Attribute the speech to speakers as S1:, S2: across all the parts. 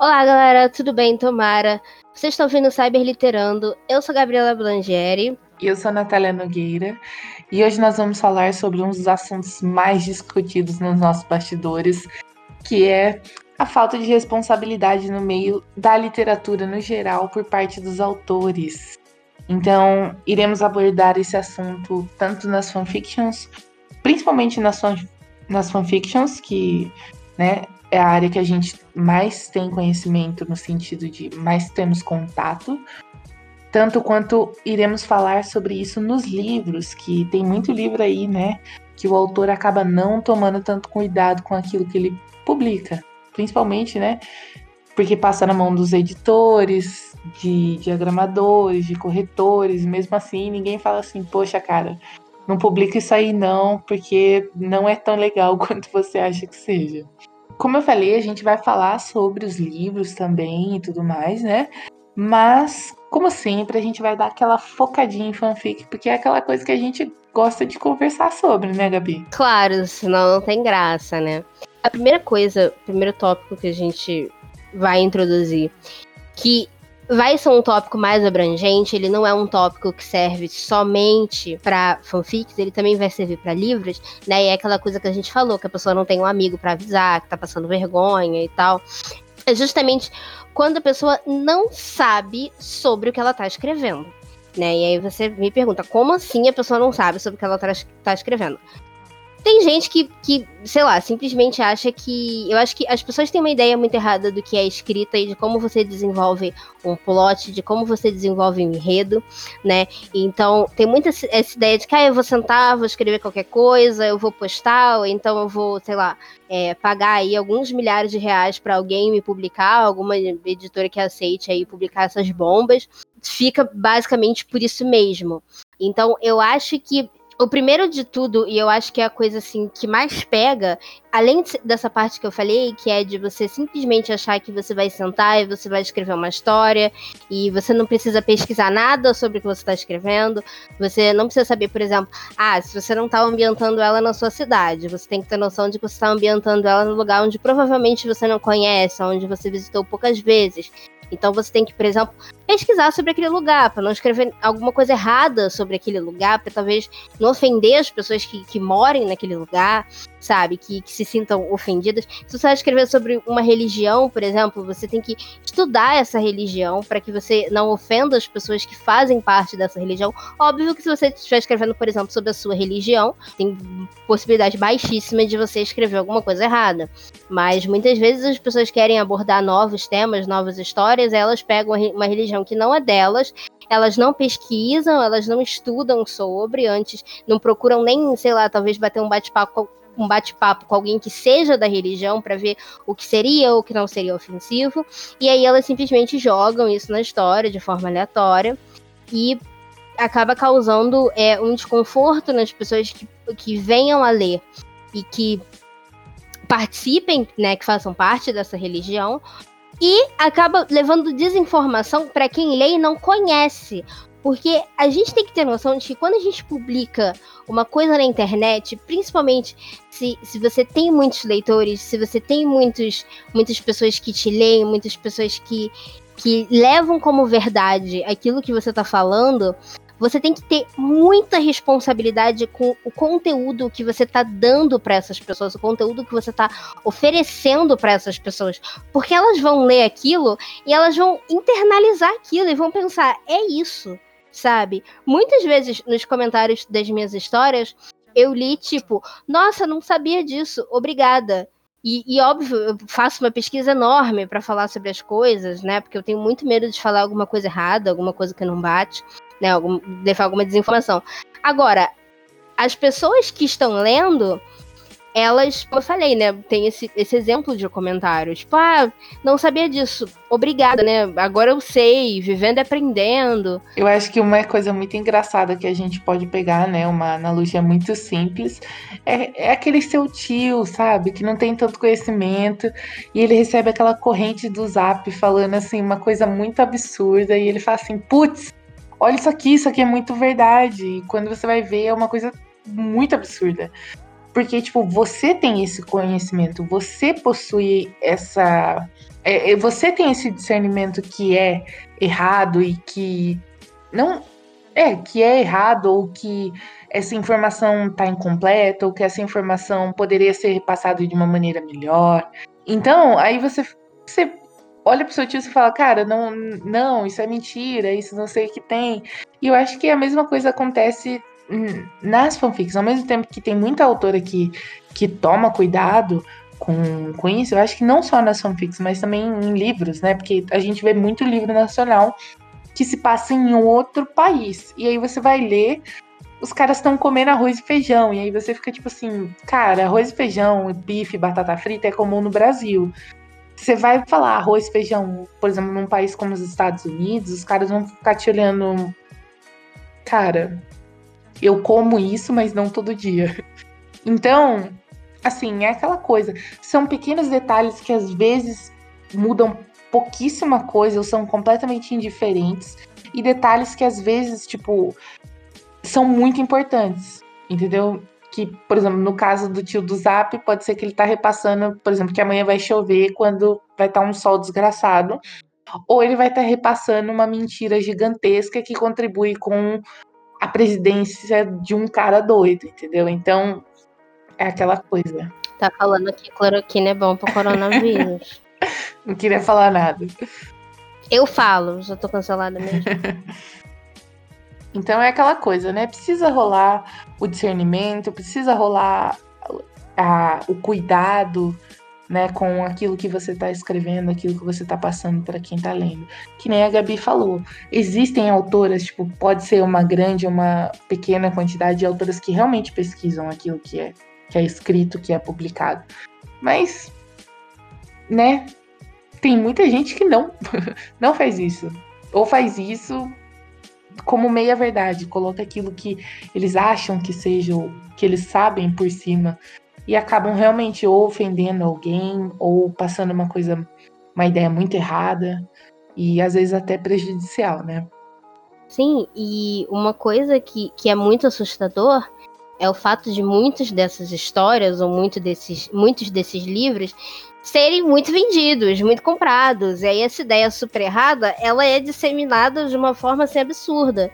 S1: Olá, galera, tudo bem? Tomara. Vocês estão ouvindo Cyber Literando. Eu sou Gabriela Blangeri.
S2: E eu sou Natália Nogueira. E hoje nós vamos falar sobre um dos assuntos mais discutidos nos nossos bastidores, que é a falta de responsabilidade no meio da literatura no geral por parte dos autores. Então, iremos abordar esse assunto tanto nas fanfictions, principalmente nas, fan, nas fanfictions, que né, é a área que a gente mais tem conhecimento no sentido de mais temos contato, tanto quanto iremos falar sobre isso nos livros, que tem muito livro aí, né, que o autor acaba não tomando tanto cuidado com aquilo que ele publica, principalmente, né, porque passa na mão dos editores, de diagramadores, de corretores, mesmo assim ninguém fala assim, poxa, cara, não publica isso aí não, porque não é tão legal quanto você acha que seja. Como eu falei, a gente vai falar sobre os livros também e tudo mais, né? Mas, como sempre, a gente vai dar aquela focadinha em fanfic, porque é aquela coisa que a gente gosta de conversar sobre, né, Gabi?
S1: Claro, senão não tem graça, né? A primeira coisa, o primeiro tópico que a gente vai introduzir, que vai ser um tópico mais abrangente, ele não é um tópico que serve somente para fanfics, ele também vai servir para livros, né? E é aquela coisa que a gente falou, que a pessoa não tem um amigo para avisar, que tá passando vergonha e tal. É justamente quando a pessoa não sabe sobre o que ela tá escrevendo. Né? E aí você me pergunta, como assim a pessoa não sabe sobre o que ela tá, tá escrevendo? Tem gente que, que, sei lá, simplesmente acha que. Eu acho que as pessoas têm uma ideia muito errada do que é escrita e de como você desenvolve um plot, de como você desenvolve um enredo, né? Então, tem muita essa ideia de que, ah, eu vou sentar, vou escrever qualquer coisa, eu vou postar, ou então eu vou, sei lá, é, pagar aí alguns milhares de reais para alguém me publicar, alguma editora que aceite aí publicar essas bombas. Fica basicamente por isso mesmo. Então, eu acho que o primeiro de tudo, e eu acho que é a coisa assim que mais pega, além dessa parte que eu falei, que é de você simplesmente achar que você vai sentar e você vai escrever uma história e você não precisa pesquisar nada sobre o que você está escrevendo. Você não precisa saber, por exemplo, ah, se você não está ambientando ela na sua cidade, você tem que ter noção de que você está ambientando ela no lugar onde provavelmente você não conhece, onde você visitou poucas vezes. Então você tem que, por exemplo, pesquisar sobre aquele lugar, para não escrever alguma coisa errada sobre aquele lugar, para talvez não ofender as pessoas que, que morem naquele lugar, sabe? Que, que se sintam ofendidas. Se você vai escrever sobre uma religião, por exemplo, você tem que estudar essa religião para que você não ofenda as pessoas que fazem parte dessa religião. Óbvio que se você estiver escrevendo, por exemplo, sobre a sua religião, tem possibilidade baixíssima de você escrever alguma coisa errada. Mas muitas vezes as pessoas querem abordar novos temas, novas histórias, elas pegam uma religião que não é delas, elas não pesquisam, elas não estudam sobre antes, não procuram nem, sei lá, talvez bater um bate-papo um bate-papo com alguém que seja da religião para ver o que seria ou o que não seria ofensivo. E aí elas simplesmente jogam isso na história de forma aleatória e acaba causando é, um desconforto nas pessoas que, que venham a ler e que participem, né, que façam parte dessa religião, e acaba levando desinformação para quem lê e não conhece. Porque a gente tem que ter noção de que quando a gente publica uma coisa na internet, principalmente se, se você tem muitos leitores, se você tem muitos, muitas pessoas que te leem, muitas pessoas que, que levam como verdade aquilo que você está falando, você tem que ter muita responsabilidade com o conteúdo que você está dando para essas pessoas, o conteúdo que você está oferecendo para essas pessoas, porque elas vão ler aquilo e elas vão internalizar aquilo e vão pensar, é isso, sabe? Muitas vezes nos comentários das minhas histórias, eu li tipo, nossa, não sabia disso, obrigada. E, e, óbvio, eu faço uma pesquisa enorme para falar sobre as coisas, né? Porque eu tenho muito medo de falar alguma coisa errada, alguma coisa que não bate né? Algum, levar alguma desinformação. Agora, as pessoas que estão lendo, elas, como eu falei, né, tem esse, esse exemplo de comentário. Tipo, ah, não sabia disso. Obrigada, né? Agora eu sei, vivendo e aprendendo.
S2: Eu acho que uma coisa muito engraçada que a gente pode pegar, né? Uma analogia muito simples, é, é aquele seu tio, sabe? Que não tem tanto conhecimento e ele recebe aquela corrente do zap falando assim, uma coisa muito absurda, e ele fala assim, putz, olha isso aqui, isso aqui é muito verdade. E quando você vai ver, é uma coisa muito absurda. Porque, tipo, você tem esse conhecimento, você possui essa. É, é, você tem esse discernimento que é errado e que. Não. É, que é errado, ou que essa informação está incompleta, ou que essa informação poderia ser repassada de uma maneira melhor. Então, aí você, você olha pro seu tio e fala, cara, não, não, isso é mentira, isso não sei o que tem. E eu acho que a mesma coisa acontece nas fanfics, ao mesmo tempo que tem muita autora que, que toma cuidado com, com isso, eu acho que não só nas fanfics, mas também em livros, né? Porque a gente vê muito livro nacional que se passa em outro país. E aí você vai ler, os caras estão comendo arroz e feijão. E aí você fica tipo assim, cara, arroz e feijão, bife, batata frita é comum no Brasil. Você vai falar arroz feijão, por exemplo, num país como os Estados Unidos, os caras vão ficar te olhando. Cara, eu como isso, mas não todo dia. Então, assim, é aquela coisa. São pequenos detalhes que às vezes mudam pouquíssima coisa ou são completamente indiferentes. E detalhes que às vezes, tipo, são muito importantes. Entendeu? Que, por exemplo, no caso do tio do Zap, pode ser que ele tá repassando, por exemplo, que amanhã vai chover quando vai estar tá um sol desgraçado. Ou ele vai estar tá repassando uma mentira gigantesca que contribui com a presidência de um cara doido, entendeu? Então, é aquela coisa.
S1: Tá falando que cloroquina é bom pro coronavírus.
S2: Não queria falar nada.
S1: Eu falo, já tô cancelada mesmo.
S2: então é aquela coisa, né? Precisa rolar o discernimento, precisa rolar a, o cuidado né, com aquilo que você está escrevendo, aquilo que você está passando para quem está lendo. Que nem a Gabi falou, existem autoras, tipo, pode ser uma grande uma pequena quantidade de autoras que realmente pesquisam aquilo que é, que é escrito, que é publicado. Mas, né, tem muita gente que não, não faz isso. Ou faz isso como meia verdade, coloca aquilo que eles acham que seja, que eles sabem por cima e acabam realmente ou ofendendo alguém ou passando uma coisa, uma ideia muito errada e às vezes até prejudicial, né?
S1: Sim, e uma coisa que, que é muito assustador é o fato de muitas dessas histórias ou muito desses, muitos desses livros serem muito vendidos, muito comprados. E aí essa ideia super errada, ela é disseminada de uma forma assim absurda.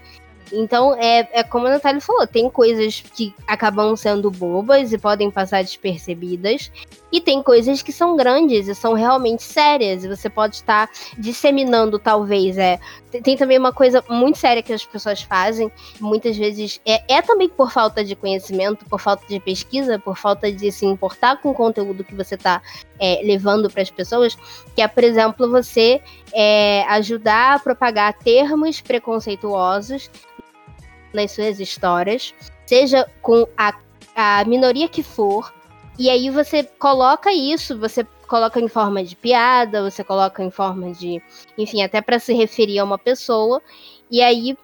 S1: Então, é, é como a Natália falou, tem coisas que acabam sendo bobas e podem passar despercebidas, e tem coisas que são grandes e são realmente sérias, e você pode estar disseminando, talvez. É. Tem também uma coisa muito séria que as pessoas fazem, muitas vezes é, é também por falta de conhecimento, por falta de pesquisa, por falta de se importar com o conteúdo que você está é, levando para as pessoas, que é, por exemplo, você é, ajudar a propagar termos preconceituosos nas suas histórias, seja com a, a minoria que for, e aí você coloca isso, você coloca em forma de piada, você coloca em forma de, enfim, até para se referir a uma pessoa, e aí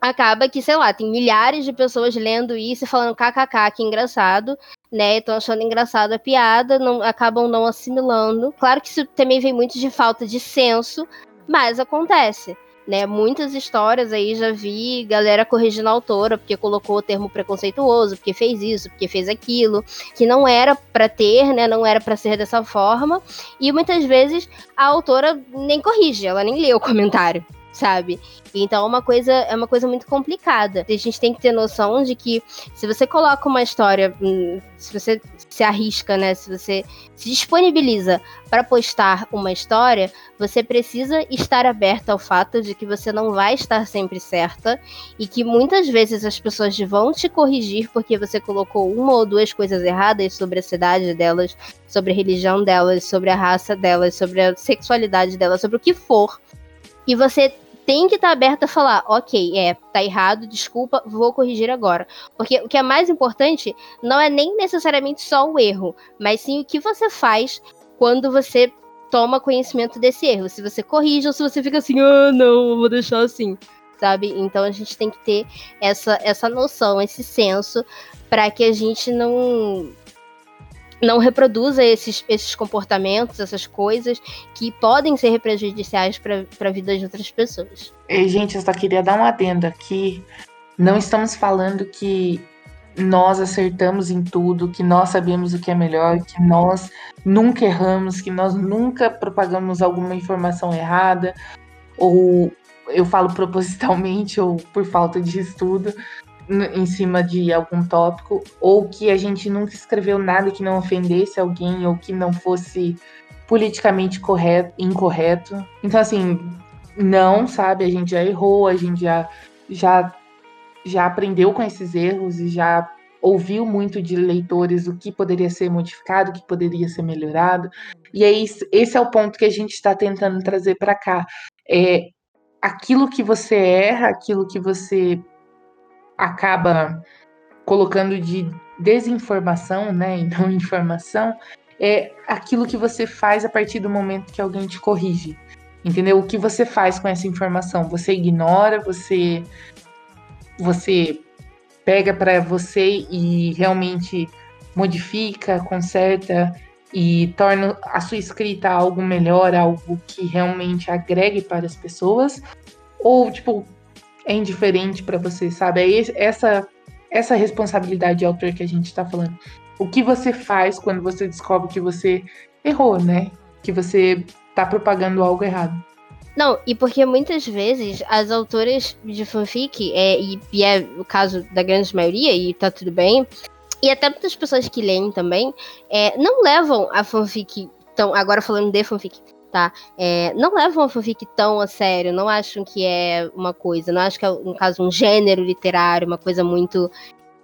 S1: acaba que, sei lá, tem milhares de pessoas lendo isso e falando kkk, que engraçado, né? Estão achando engraçado a piada, não, acabam não assimilando. Claro que isso também vem muito de falta de senso, mas acontece né? Muitas histórias aí já vi galera corrigindo a autora porque colocou o termo preconceituoso, porque fez isso, porque fez aquilo, que não era para ter, né? Não era para ser dessa forma. E muitas vezes a autora nem corrige, ela nem lê o comentário sabe? Então é uma coisa é uma coisa muito complicada. A gente tem que ter noção de que se você coloca uma história, hum, se você se arrisca, né, se você se disponibiliza para postar uma história, você precisa estar aberta ao fato de que você não vai estar sempre certa e que muitas vezes as pessoas vão te corrigir porque você colocou uma ou duas coisas erradas sobre a cidade delas, sobre a religião delas, sobre a raça delas, sobre a sexualidade delas, sobre o que for. E você tem que estar tá aberto a falar, ok, é, tá errado, desculpa, vou corrigir agora. Porque o que é mais importante não é nem necessariamente só o erro, mas sim o que você faz quando você toma conhecimento desse erro. Se você corrige ou se você fica assim, ah, não, vou deixar assim, sabe? Então a gente tem que ter essa, essa noção, esse senso, para que a gente não não reproduza esses, esses comportamentos, essas coisas que podem ser prejudiciais para a vida de outras pessoas.
S2: E, gente, eu só queria dar um adendo aqui. Não estamos falando que nós acertamos em tudo, que nós sabemos o que é melhor, que nós nunca erramos, que nós nunca propagamos alguma informação errada, ou eu falo propositalmente ou por falta de estudo em cima de algum tópico, ou que a gente nunca escreveu nada que não ofendesse alguém ou que não fosse politicamente correto, incorreto. Então, assim, não, sabe? A gente já errou, a gente já, já já aprendeu com esses erros e já ouviu muito de leitores o que poderia ser modificado, o que poderia ser melhorado. E aí, esse é o ponto que a gente está tentando trazer para cá. É aquilo que você erra, aquilo que você acaba colocando de desinformação, né, e não informação, é aquilo que você faz a partir do momento que alguém te corrige. Entendeu? O que você faz com essa informação? Você ignora, você você pega para você e realmente modifica, conserta e torna a sua escrita algo melhor, algo que realmente agregue para as pessoas, ou tipo é indiferente para você, sabe? É essa essa responsabilidade de autor que a gente está falando. O que você faz quando você descobre que você errou, né? Que você está propagando algo errado.
S1: Não, e porque muitas vezes as autoras de fanfic, é, e, e, é o caso da grande maioria, e tá tudo bem, e até muitas pessoas que leem também, é, não levam a fanfic tão. Agora falando de fanfic, tá? É, não levam a fanfic tão a sério, não acham que é uma coisa, não acham que é, no caso, um gênero literário, uma coisa muito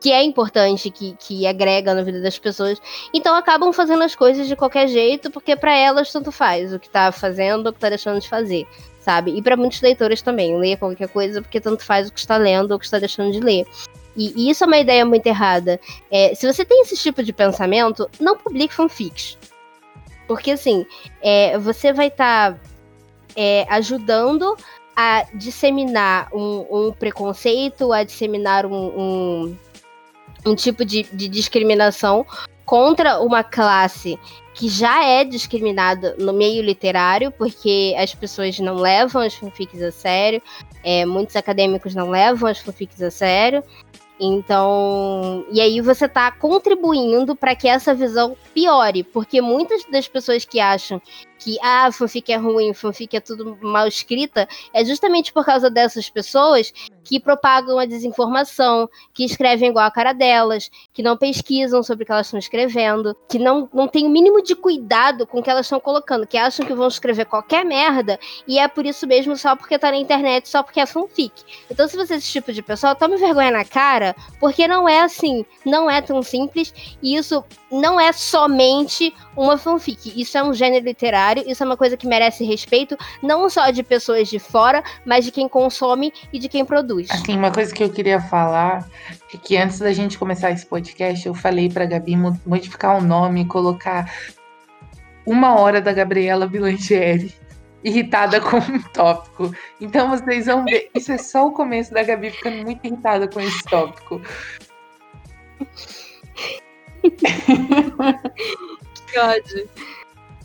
S1: que é importante, que, que agrega na vida das pessoas. Então acabam fazendo as coisas de qualquer jeito, porque para elas tanto faz o que tá fazendo ou o que tá deixando de fazer, sabe? E para muitos leitores também, leia qualquer coisa porque tanto faz o que está lendo ou o que está deixando de ler. E, e isso é uma ideia muito errada. É, se você tem esse tipo de pensamento, não publique fanfics. Porque assim, é, você vai estar tá, é, ajudando a disseminar um, um, preconceito, a disseminar um, um, um tipo de, de discriminação contra uma classe que já é discriminada no meio literário, porque as pessoas não levam as fanfics a sério, é, muitos acadêmicos não levam as fanfics a sério, então, e aí você está contribuindo para que essa visão piore, porque muitas das pessoas que acham que ah, fanfic é ruim, fanfic é tudo mal escrita, é justamente por causa dessas pessoas que propagam a desinformação, que escrevem igual a cara delas, que não pesquisam sobre o que elas estão escrevendo, que não, não tem o mínimo de cuidado com o que elas estão colocando, que acham que vão escrever qualquer merda e é por isso mesmo só porque tá na internet, só porque é fanfic. Então, se você é esse tipo de pessoa, tome vergonha na cara, porque não é assim, não é tão simples e isso não é somente uma fanfic, isso é um gênero literário isso é uma coisa que merece respeito, não só de pessoas de fora, mas de quem consome e de quem produz.
S2: Assim, uma coisa que eu queria falar é que antes da gente começar esse podcast, eu falei pra Gabi modificar o nome e colocar uma hora da Gabriela Bilangieri irritada com um tópico. Então vocês vão ver, isso é só o começo da Gabi ficando muito irritada com esse tópico.
S1: que ódio.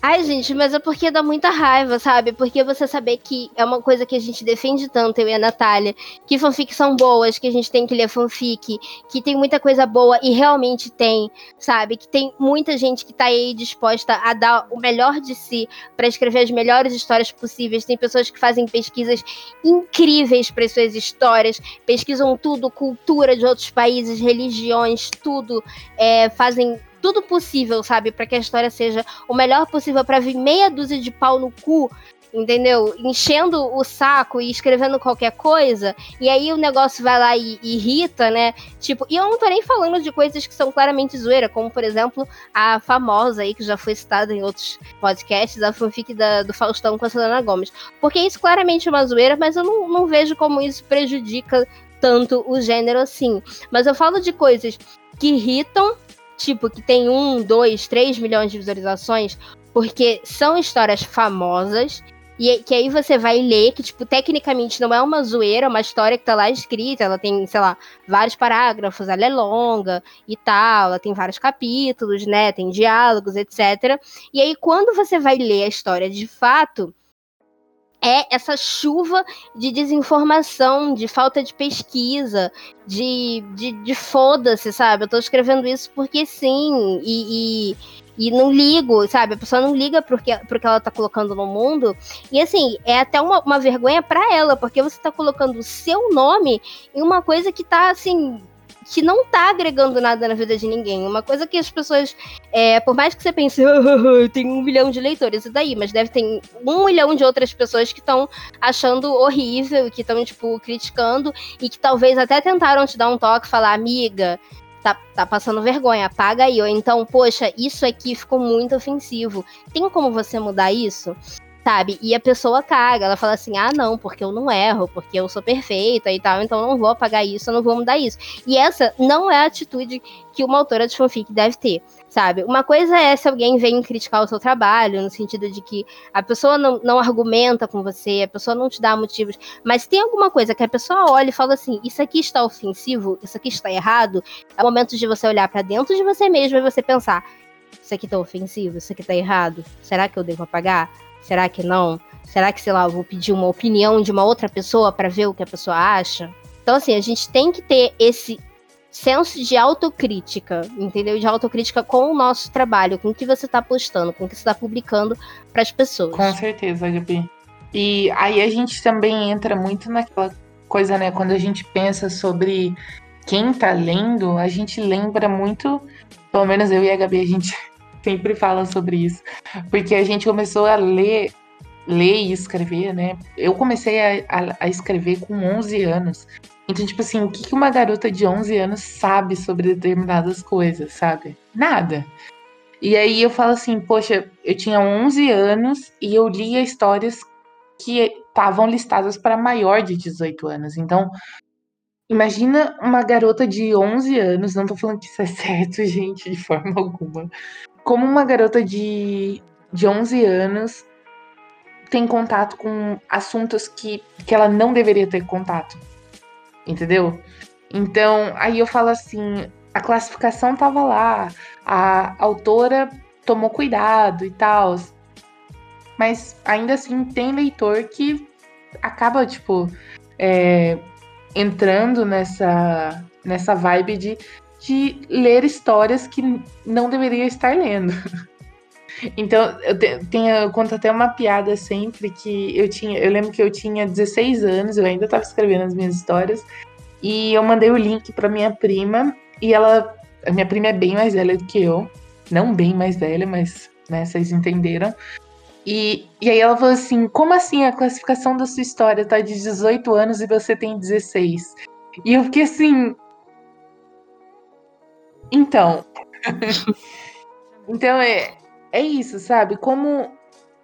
S1: Ai, gente, mas é porque dá muita raiva, sabe? Porque você saber que é uma coisa que a gente defende tanto, eu e a Natália, que fanfics são boas, que a gente tem que ler fanfic, que tem muita coisa boa e realmente tem, sabe? Que tem muita gente que tá aí disposta a dar o melhor de si para escrever as melhores histórias possíveis. Tem pessoas que fazem pesquisas incríveis para suas histórias, pesquisam tudo, cultura de outros países, religiões, tudo, é, fazem tudo possível, sabe, para que a história seja o melhor possível para vir meia dúzia de pau no cu entendeu? Enchendo o saco e escrevendo qualquer coisa, e aí o negócio vai lá e, e irrita, né? Tipo, e eu não tô nem falando de coisas que são claramente zoeira, como por exemplo a famosa aí, que já foi citada em outros podcasts, a fanfic da, do Faustão com a Selena Gomes. Porque isso claramente é uma zoeira, mas eu não, não vejo como isso prejudica tanto o gênero assim. Mas eu falo de coisas que irritam, tipo, que tem um, dois, três milhões de visualizações, porque são histórias famosas e que aí você vai ler, que, tipo, tecnicamente não é uma zoeira, é uma história que tá lá escrita, ela tem, sei lá, vários parágrafos, ela é longa e tal, ela tem vários capítulos, né? Tem diálogos, etc. E aí, quando você vai ler a história de fato, é essa chuva de desinformação, de falta de pesquisa, de, de, de foda-se, sabe? Eu tô escrevendo isso porque sim, e, e e não ligo, sabe? A pessoa não liga pro que, ela tá colocando no mundo. E assim, é até uma, uma vergonha para ela, porque você tá colocando o seu nome em uma coisa que tá assim. Que não tá agregando nada na vida de ninguém. Uma coisa que as pessoas. É, por mais que você pense, oh, tem um milhão de leitores, e daí? Mas deve ter um milhão de outras pessoas que estão achando horrível, que estão, tipo, criticando, e que talvez até tentaram te dar um toque falar, amiga, tá, tá passando vergonha, apaga aí. Ou então, poxa, isso aqui ficou muito ofensivo. Tem como você mudar isso? Sabe? E a pessoa caga, ela fala assim: ah, não, porque eu não erro, porque eu sou perfeita e tal, então eu não vou apagar isso, eu não vou mudar isso. E essa não é a atitude que uma autora de fanfic deve ter sabe? Uma coisa é se alguém vem criticar o seu trabalho, no sentido de que a pessoa não, não argumenta com você, a pessoa não te dá motivos, mas tem alguma coisa que a pessoa olha e fala assim: isso aqui está ofensivo, isso aqui está errado, é o momento de você olhar para dentro de você mesmo e você pensar: isso aqui está ofensivo, isso aqui está errado, será que eu devo apagar? Será que não? Será que, sei lá, eu vou pedir uma opinião de uma outra pessoa para ver o que a pessoa acha? Então, assim, a gente tem que ter esse senso de autocrítica, entendeu? De autocrítica com o nosso trabalho, com o que você está postando, com o que você está publicando para as pessoas.
S2: Com certeza, Gabi. E aí a gente também entra muito naquela coisa, né? Quando a gente pensa sobre quem tá lendo, a gente lembra muito, pelo menos eu e a Gabi, a gente sempre fala sobre isso, porque a gente começou a ler ler e escrever, né? Eu comecei a, a, a, escrever com 11 anos. Então, tipo assim, o que uma garota de 11 anos sabe sobre determinadas coisas, sabe? Nada. E aí eu falo assim, poxa, eu tinha 11 anos e eu lia histórias que estavam listadas para maior de 18 anos. Então, imagina uma garota de 11 anos, não tô falando que isso é certo, gente, de forma alguma. Como uma garota de, de 11 anos tem contato com assuntos que, que ela não deveria ter contato entendeu? Então, aí eu falo assim, a classificação tava lá, a autora tomou cuidado e tal, mas ainda assim tem leitor que acaba, tipo, é, entrando nessa, nessa vibe de, de ler histórias que não deveria estar lendo. Então, eu, tenho, eu conto até uma piada sempre que eu tinha. Eu lembro que eu tinha 16 anos, eu ainda estava escrevendo as minhas histórias. E eu mandei o link para minha prima. E ela. A minha prima é bem mais velha do que eu. Não bem mais velha, mas né, vocês entenderam. E, e aí ela falou assim: como assim a classificação da sua história tá de 18 anos e você tem 16? E eu fiquei assim. Então. então é, é isso, sabe? Como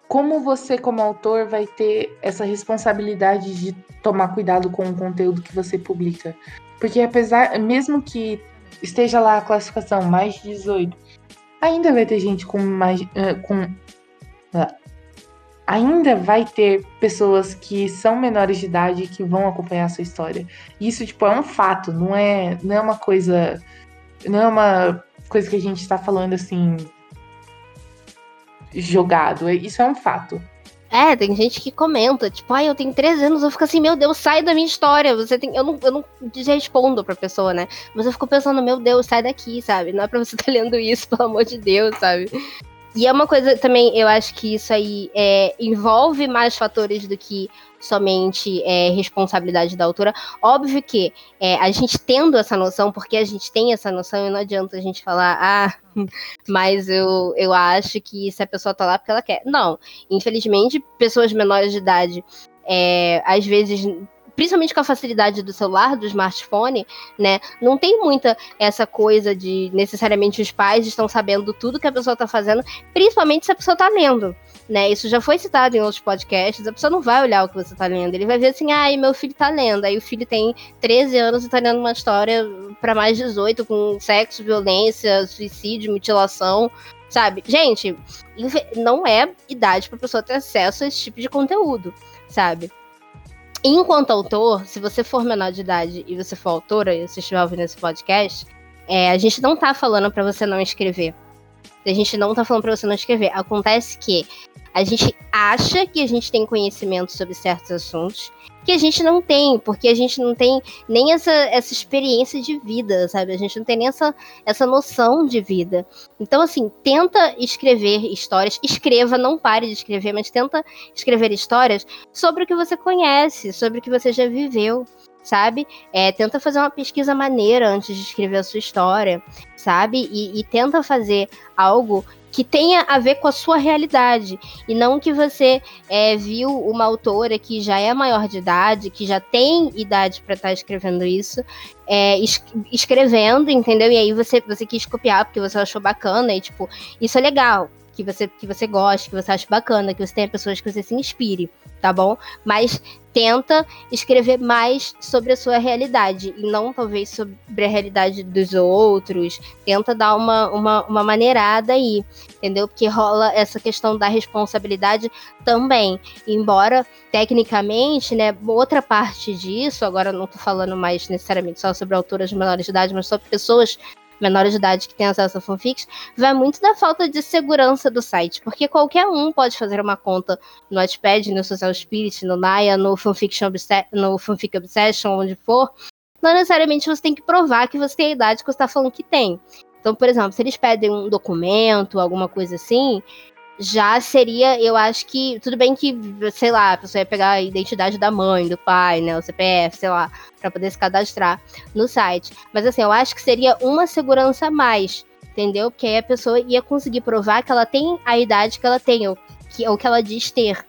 S2: como você, como autor, vai ter essa responsabilidade de tomar cuidado com o conteúdo que você publica? Porque apesar, mesmo que esteja lá a classificação mais de 18, ainda vai ter gente com mais. Uh, com, uh, ainda vai ter pessoas que são menores de idade que vão acompanhar a sua história. Isso, tipo, é um fato, não é, não é uma coisa. Não é uma coisa que a gente está falando assim jogado. Isso é um fato.
S1: É, tem gente que comenta, tipo, ai, eu tenho 13 anos, eu fico assim, meu Deus, sai da minha história. Você tem. Eu não, eu não respondo pra pessoa, né? Mas eu fico pensando, meu Deus, sai daqui, sabe? Não é pra você estar tá lendo isso, pelo amor de Deus, sabe? E é uma coisa também, eu acho que isso aí é, envolve mais fatores do que somente é, responsabilidade da autora. Óbvio que é, a gente tendo essa noção, porque a gente tem essa noção, e não adianta a gente falar, ah, mas eu, eu acho que se a pessoa tá lá porque ela quer. Não, infelizmente, pessoas menores de idade, é, às vezes principalmente com a facilidade do celular, do smartphone, né? Não tem muita essa coisa de necessariamente os pais estão sabendo tudo que a pessoa está fazendo, principalmente se a pessoa está lendo. Né, isso já foi citado em outros podcasts. A pessoa não vai olhar o que você está lendo, ele vai ver assim: ah, meu filho está lendo. Aí o filho tem 13 anos e está lendo uma história para mais 18 com sexo, violência, suicídio, mutilação, sabe? Gente, não é idade para pessoa ter acesso a esse tipo de conteúdo, sabe? Enquanto autor, se você for menor de idade e você for autora, e você estiver ouvindo esse podcast, é, a gente não tá falando para você não escrever. A gente não tá falando para você não escrever. Acontece que a gente acha que a gente tem conhecimento sobre certos assuntos que a gente não tem, porque a gente não tem nem essa, essa experiência de vida, sabe? A gente não tem nem essa, essa noção de vida. Então, assim, tenta escrever histórias, escreva, não pare de escrever, mas tenta escrever histórias sobre o que você conhece, sobre o que você já viveu sabe? É, tenta fazer uma pesquisa maneira antes de escrever a sua história, sabe? E, e, tenta fazer algo que tenha a ver com a sua realidade e não que você é, viu uma autora que já é maior de idade, que já tem idade para estar tá escrevendo isso, é, es escrevendo, entendeu? E aí você, você quis copiar porque você achou bacana e tipo, isso é legal que você, que você goste, que você ache bacana, que você tenha pessoas que você se inspire, tá bom? Mas tenta escrever mais sobre a sua realidade e não talvez sobre a realidade dos outros. Tenta dar uma, uma, uma maneirada aí, entendeu? Porque rola essa questão da responsabilidade também. Embora, tecnicamente, né, outra parte disso, agora não tô falando mais necessariamente só sobre autoras menores de idade, mas sobre pessoas menores de idade que têm acesso a fanfics, vai muito da falta de segurança do site, porque qualquer um pode fazer uma conta no Wattpad, no Social Spirit, no Naya, no Fanfiction no Fanfic Obsession, onde for, não necessariamente você tem que provar que você tem a idade que você está falando que tem. Então, por exemplo, se eles pedem um documento, alguma coisa assim, já seria, eu acho que, tudo bem que, sei lá, a pessoa ia pegar a identidade da mãe, do pai, né, o CPF, sei lá, para poder se cadastrar no site. Mas assim, eu acho que seria uma segurança a mais, entendeu? Porque aí a pessoa ia conseguir provar que ela tem a idade que ela tem, ou que, ou que ela diz ter,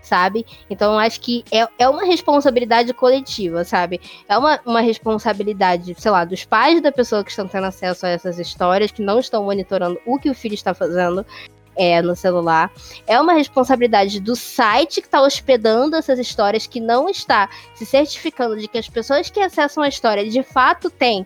S1: sabe? Então eu acho que é, é uma responsabilidade coletiva, sabe? É uma, uma responsabilidade, sei lá, dos pais da pessoa que estão tendo acesso a essas histórias, que não estão monitorando o que o filho está fazendo é, no celular. É uma responsabilidade do site que está hospedando essas histórias, que não está se certificando de que as pessoas que acessam a história de fato têm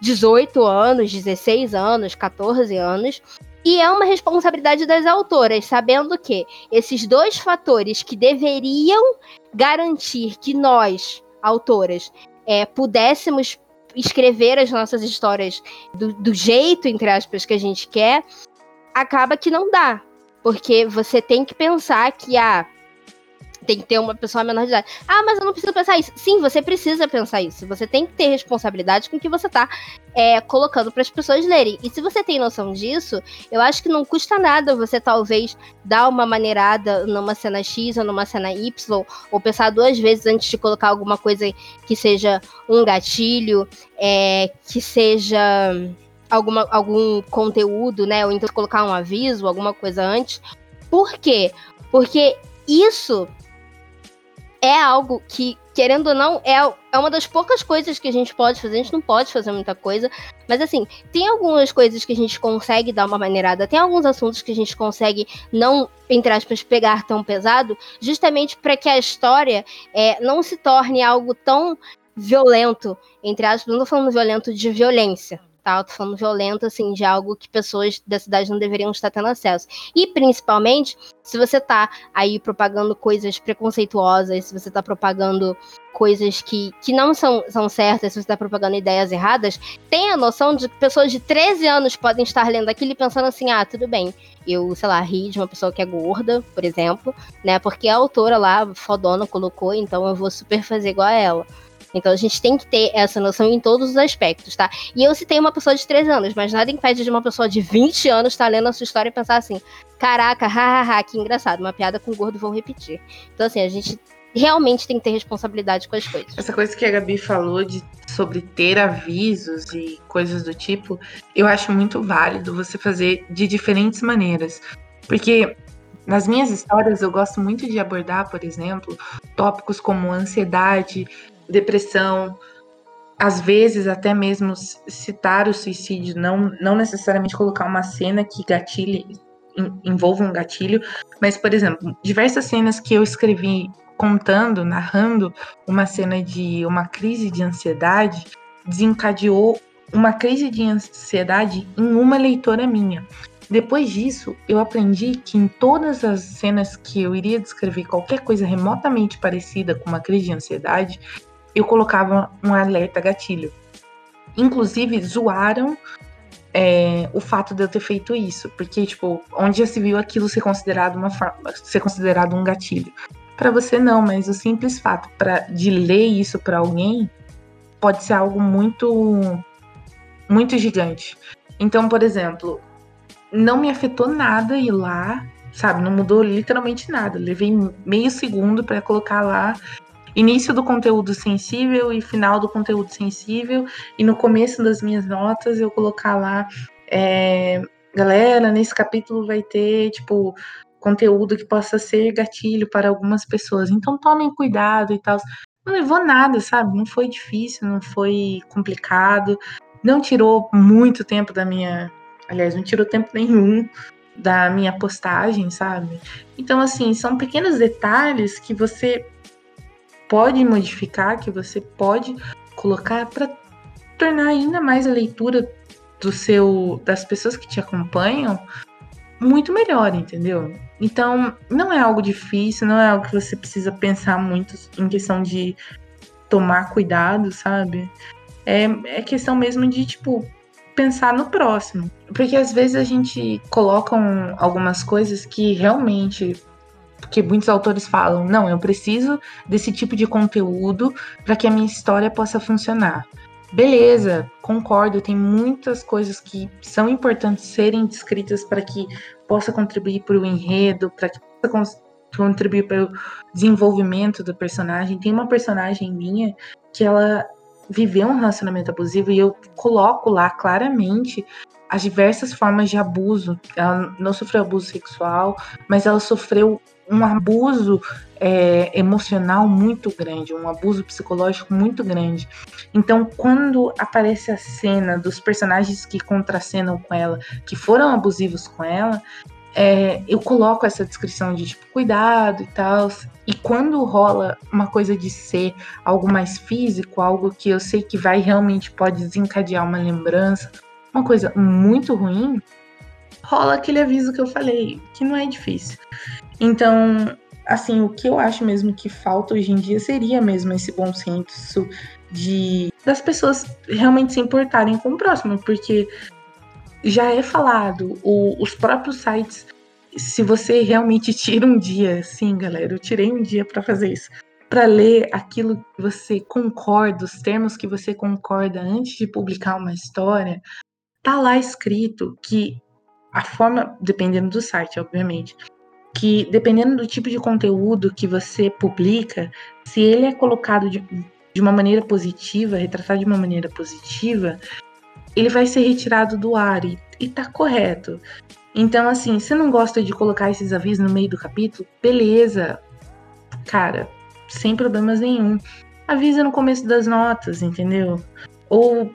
S1: 18 anos, 16 anos, 14 anos. E é uma responsabilidade das autoras, sabendo que esses dois fatores que deveriam garantir que nós, autoras, é, pudéssemos escrever as nossas histórias do, do, jeito, entre aspas, que a gente quer, acaba que não dá. Porque você tem que pensar que, ah, tem que ter uma pessoa menor de idade. Ah, mas eu não preciso pensar isso. Sim, você precisa pensar isso. Você tem que ter responsabilidade com o que você está é, colocando para as pessoas lerem. E se você tem noção disso, eu acho que não custa nada você talvez dar uma maneirada numa cena X ou numa cena Y, ou pensar duas vezes antes de colocar alguma coisa que seja um gatilho, é, que seja alguma, algum conteúdo, né? Ou então colocar um aviso, alguma coisa antes. Por quê? Porque isso é algo que, querendo ou não, é, é uma das poucas coisas que a gente pode fazer. A gente não pode fazer muita coisa. Mas assim, tem algumas coisas que a gente consegue dar uma maneirada. Tem alguns assuntos que a gente consegue não, entre aspas, pegar tão pesado, justamente para que a história é, não se torne algo tão violento, entre aspas, não tô falando violento de violência, tô falando violento, assim, de algo que pessoas da cidade não deveriam estar tendo acesso. E, principalmente, se você tá aí propagando coisas preconceituosas, se você tá propagando coisas que, que não são, são certas, se você tá propagando ideias erradas, tenha a noção de que pessoas de 13 anos podem estar lendo aquilo e pensando assim, ah, tudo bem, eu, sei lá, ri de uma pessoa que é gorda, por exemplo, né, porque a autora lá, fodona, colocou, então eu vou super fazer igual a ela. Então a gente tem que ter essa noção em todos os aspectos, tá? E eu citei uma pessoa de 3 anos, mas nada impede de uma pessoa de 20 anos estar tá lendo a sua história e pensar assim: caraca, hahaha, que engraçado, uma piada com gordo vou repetir. Então, assim, a gente realmente tem que ter responsabilidade com as coisas.
S2: Essa coisa que a Gabi falou de sobre ter avisos e coisas do tipo, eu acho muito válido você fazer de diferentes maneiras. Porque nas minhas histórias eu gosto muito de abordar, por exemplo, tópicos como ansiedade, depressão, às vezes até mesmo citar o suicídio, não, não necessariamente colocar uma cena que gatilhe envolva um gatilho, mas por exemplo, diversas cenas que eu escrevi contando, narrando uma cena de uma crise de ansiedade, desencadeou uma crise de ansiedade em uma leitora minha. Depois disso, eu aprendi que em todas as cenas que eu iria descrever qualquer coisa remotamente parecida com uma crise de ansiedade, eu colocava um alerta gatilho. Inclusive, zoaram é, o fato de eu ter feito isso, porque, tipo, onde já se viu aquilo ser considerado uma forma, ser considerado um gatilho. Para você não, mas o simples fato pra, de ler isso para alguém pode ser algo muito muito gigante. Então, por exemplo, não me afetou nada ir lá, sabe? Não mudou literalmente nada. Levei meio segundo para colocar lá início do conteúdo sensível e final do conteúdo sensível. E no começo das minhas notas eu colocar lá, é, galera, nesse capítulo vai ter, tipo, conteúdo que possa ser gatilho para algumas pessoas. Então tomem cuidado e tal. Não levou nada, sabe? Não foi difícil, não foi complicado. Não tirou muito tempo da minha Aliás, não tirou tempo nenhum da minha postagem, sabe? Então, assim, são pequenos detalhes que você pode modificar, que você pode colocar para tornar ainda mais a leitura do seu das pessoas que te acompanham muito melhor, entendeu? Então, não é algo difícil, não é algo que você precisa pensar muito em questão de tomar cuidado, sabe? É, é questão mesmo de, tipo, pensar no próximo. Porque às vezes a gente coloca um, algumas coisas que realmente. Porque muitos autores falam, não, eu preciso desse tipo de conteúdo para que a minha história possa funcionar. Beleza, concordo, tem muitas coisas que são importantes serem descritas para que possa contribuir para o enredo, para que possa contribuir para o desenvolvimento do personagem. Tem uma personagem minha que ela viveu um relacionamento abusivo e eu coloco lá claramente as diversas formas de abuso. Ela não sofreu abuso sexual, mas ela sofreu um abuso é, emocional muito grande, um abuso psicológico muito grande. Então, quando aparece a cena dos personagens que contracenam com ela, que foram abusivos com ela, é, eu coloco essa descrição de tipo, cuidado e tal. E quando rola uma coisa de ser algo mais físico, algo que eu sei que vai realmente pode desencadear uma lembrança, uma coisa muito ruim, rola aquele aviso que eu falei, que não é difícil. Então, assim, o que eu acho mesmo que falta hoje em dia seria mesmo esse bom senso de das pessoas realmente se importarem com o próximo, porque já é falado, o, os próprios sites, se você realmente tira um dia, sim, galera, eu tirei um dia para fazer isso, para ler aquilo que você concorda, os termos que você concorda antes de publicar uma história, tá lá escrito que a forma, dependendo do site, obviamente, que dependendo do tipo de conteúdo que você publica, se ele é colocado de, de uma maneira positiva, retratado de uma maneira positiva, ele vai ser retirado do ar e, e tá correto. Então, assim, se não gosta de colocar esses avisos no meio do capítulo, beleza, cara, sem problemas nenhum. Avisa no começo das notas, entendeu? Ou,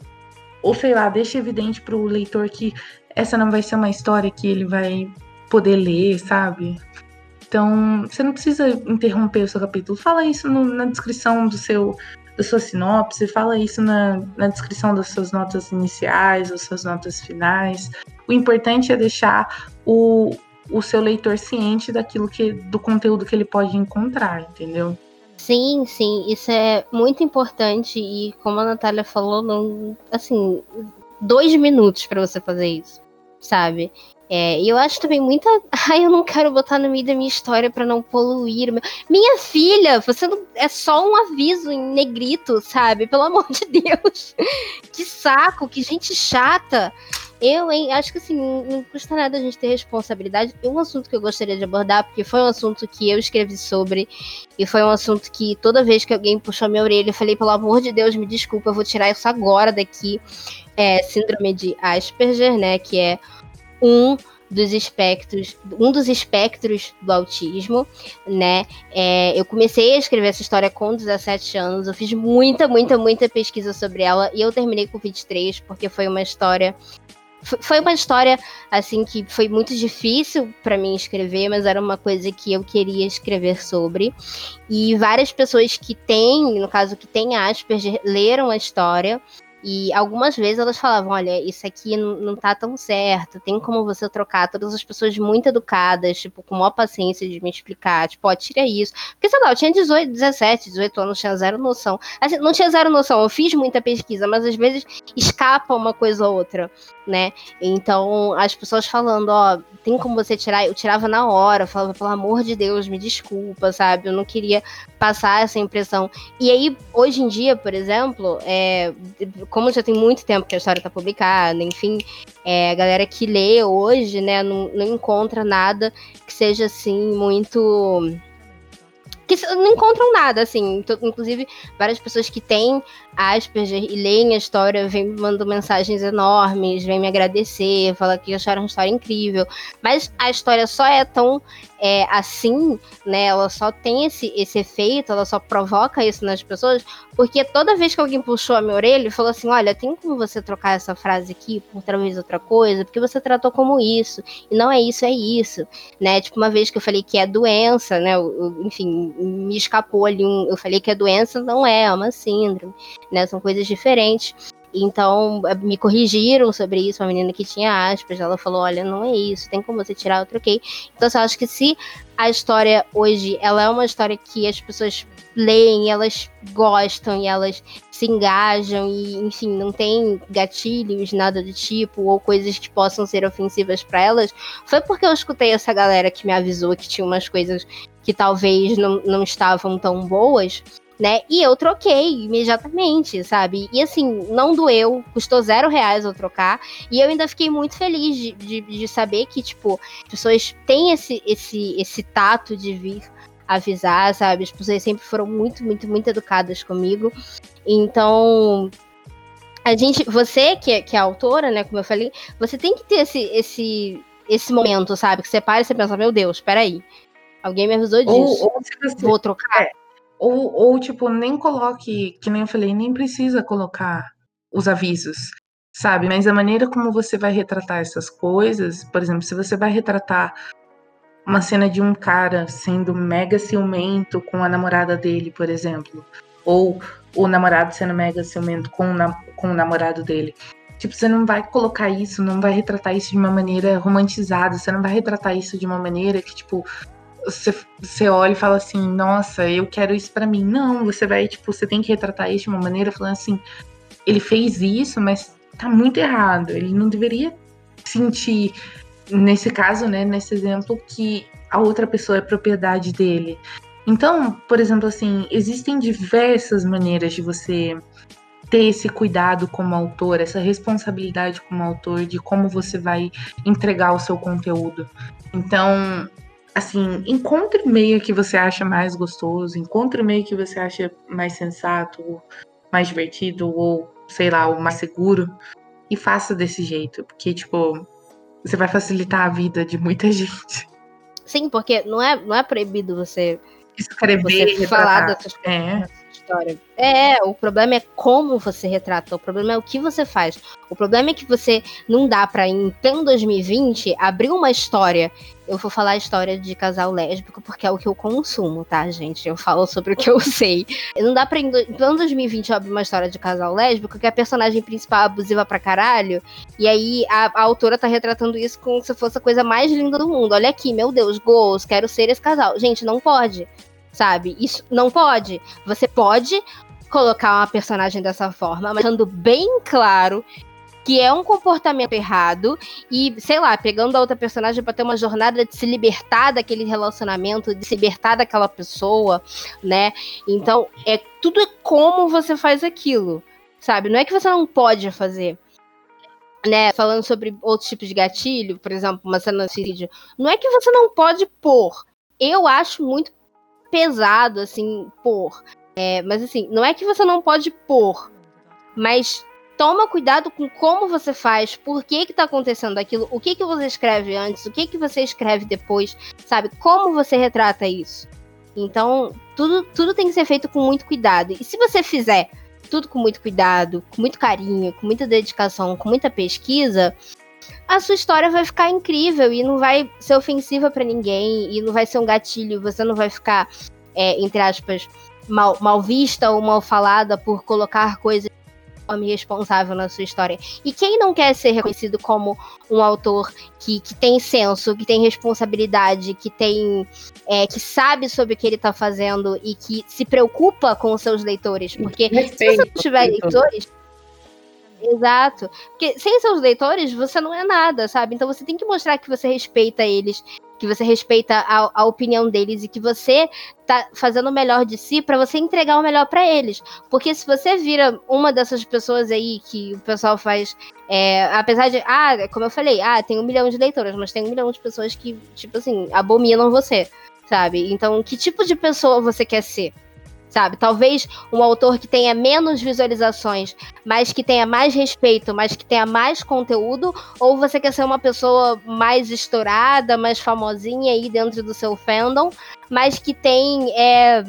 S2: ou sei lá, deixa evidente pro leitor que essa não vai ser uma história que ele vai poder ler, sabe? Então, você não precisa interromper o seu capítulo. Fala isso no, na descrição do seu da sua sinopse, fala isso na, na descrição das suas notas iniciais, das suas notas finais. O importante é deixar o, o seu leitor ciente daquilo que do conteúdo que ele pode encontrar, entendeu?
S1: Sim, sim, isso é muito importante e como a Natália falou, não, assim, dois minutos para você fazer isso, sabe? É, e eu acho também muita. Ai, eu não quero botar no meio da minha história para não poluir. Minha filha, você não. É só um aviso em negrito, sabe? Pelo amor de Deus. Que saco, que gente chata. Eu, hein, acho que assim, não custa nada a gente ter responsabilidade. Um assunto que eu gostaria de abordar, porque foi um assunto que eu escrevi sobre, e foi um assunto que toda vez que alguém puxou minha orelha, eu falei, pelo amor de Deus, me desculpa, eu vou tirar isso agora daqui. É síndrome de Asperger, né? Que é um dos espectros, um dos espectros do autismo, né? É, eu comecei a escrever essa história com 17 anos, eu fiz muita, muita, muita pesquisa sobre ela e eu terminei com 23 porque foi uma história foi uma história assim que foi muito difícil para mim escrever, mas era uma coisa que eu queria escrever sobre. E várias pessoas que têm, no caso que têm Asperger, leram a história e algumas vezes elas falavam: olha, isso aqui não, tá tão certo, tem como você trocar. Todas as pessoas muito educadas, tipo, com maior paciência de me explicar, tipo, ó, tira isso. Porque, sei lá, eu tinha 18, 17, 18 anos, tinha zero noção. Assim, não tinha zero noção, eu fiz muita pesquisa, mas às vezes escapa uma coisa ou outra, né? Então, as pessoas falando, ó, tem como você tirar? Eu tirava na hora, falava, pelo amor de Deus, me desculpa, sabe? Eu não queria passar essa impressão. E aí, hoje em dia, por exemplo, é, como já tem muito tempo que a história está publicada, enfim, é, a galera que lê hoje, né, não, não encontra nada que seja assim muito que não encontram nada, assim. Inclusive, várias pessoas que têm Asperger e leem a história vêm me mandando mensagens enormes, vêm me agradecer, falar que acharam uma história incrível. Mas a história só é tão é, assim, né? Ela só tem esse, esse efeito, ela só provoca isso nas pessoas, porque toda vez que alguém puxou a minha orelha e falou assim: olha, tem como você trocar essa frase aqui por talvez outra coisa, porque você tratou como isso, e não é isso, é isso, né? Tipo, uma vez que eu falei que é doença, né? Eu, eu, enfim, me escapou ali um. Eu falei que é doença, não é, é uma síndrome, né? São coisas diferentes. Então, eh, me corrigiram sobre isso, uma menina que tinha aspas, ela falou, olha, não é isso, tem como você tirar, eu troquei. Então, eu acho que se a história hoje, ela é uma história que as pessoas leem, elas gostam e elas se engajam e, enfim, não tem gatilhos, nada do tipo, ou coisas que possam ser ofensivas para elas, foi porque eu escutei essa galera que me avisou que tinha umas coisas que talvez não, não estavam tão boas né? E eu troquei imediatamente, sabe? E assim, não doeu, custou zero reais eu trocar. E eu ainda fiquei muito feliz de, de, de saber que, tipo, as pessoas têm esse, esse, esse tato de vir avisar, sabe? As pessoas sempre foram muito, muito, muito educadas comigo. Então, a gente, você que é, que é autora, né, como eu falei, você tem que ter esse, esse, esse momento, sabe? Que você para e você pensa, meu Deus, peraí. Alguém me avisou disso. Ou, ou você, Vou trocar. É,
S2: ou, ou, tipo, nem coloque, que nem eu falei, nem precisa colocar os avisos, sabe? Mas a maneira como você vai retratar essas coisas, por exemplo, se você vai retratar uma cena de um cara sendo mega ciumento com a namorada dele, por exemplo, ou o namorado sendo mega ciumento com, com o namorado dele. Tipo, você não vai colocar isso, não vai retratar isso de uma maneira romantizada, você não vai retratar isso de uma maneira que, tipo, você, você olha e fala assim, nossa, eu quero isso para mim. Não, você vai, tipo, você tem que retratar isso de uma maneira falando assim, ele fez isso, mas tá muito errado. Ele não deveria sentir, nesse caso, né, nesse exemplo, que a outra pessoa é propriedade dele. Então, por exemplo, assim, existem diversas maneiras de você ter esse cuidado como autor, essa responsabilidade como autor de como você vai entregar o seu conteúdo. Então, assim, encontre o meio que você acha mais gostoso, encontre o meio que você acha mais sensato, mais divertido, ou sei lá, o mais seguro, e faça desse jeito, porque, tipo, você vai facilitar a vida de muita gente.
S1: Sim, porque não é, não é proibido você
S2: escrever,
S1: você falar dessas coisas. É história. É, o problema é como você retrata, o problema é o que você faz. O problema é que você não dá pra, em pleno 2020, abrir uma história. Eu vou falar a história de casal lésbico, porque é o que eu consumo, tá, gente? Eu falo sobre o que eu sei. Não dá pra, em pleno 2020, abrir uma história de casal lésbico que a personagem principal é abusiva pra caralho, e aí a, a autora tá retratando isso como se fosse a coisa mais linda do mundo. Olha aqui, meu Deus, gols, quero ser esse casal. Gente, não pode sabe? Isso não pode. Você pode colocar uma personagem dessa forma, mas deixando bem claro que é um comportamento errado e, sei lá, pegando a outra personagem para ter uma jornada de se libertar daquele relacionamento, de se libertar daquela pessoa, né? Então, é tudo é como você faz aquilo, sabe? Não é que você não pode fazer. né, falando sobre outros tipos de gatilho, por exemplo, uma cena de suicídio, não é que você não pode pôr. Eu acho muito pesado, assim, pôr. É, mas assim, não é que você não pode pôr, mas toma cuidado com como você faz, por que que tá acontecendo aquilo, o que que você escreve antes, o que que você escreve depois, sabe? Como você retrata isso. Então, tudo, tudo tem que ser feito com muito cuidado. E se você fizer tudo com muito cuidado, com muito carinho, com muita dedicação, com muita pesquisa, a sua história vai ficar incrível e não vai ser ofensiva para ninguém e não vai ser um gatilho, você não vai ficar, é, entre aspas, mal, mal vista ou mal falada por colocar coisas responsável na sua história. E quem não quer ser reconhecido como um autor que, que tem senso, que tem responsabilidade, que tem. É, que sabe sobre o que ele está fazendo e que se preocupa com os seus leitores. Porque se você não tiver leitores. Exato. Porque sem seus leitores, você não é nada, sabe? Então você tem que mostrar que você respeita eles, que você respeita a, a opinião deles e que você tá fazendo o melhor de si para você entregar o melhor para eles. Porque se você vira uma dessas pessoas aí que o pessoal faz. É, apesar de. Ah, como eu falei, ah, tem um milhão de leitoras, mas tem um milhão de pessoas que, tipo assim, abominam você, sabe? Então, que tipo de pessoa você quer ser? Sabe? Talvez um autor que tenha menos visualizações, mas que tenha mais respeito, mas que tenha mais conteúdo, ou você quer ser uma pessoa mais estourada, mais famosinha aí dentro do seu fandom, mas que tem é,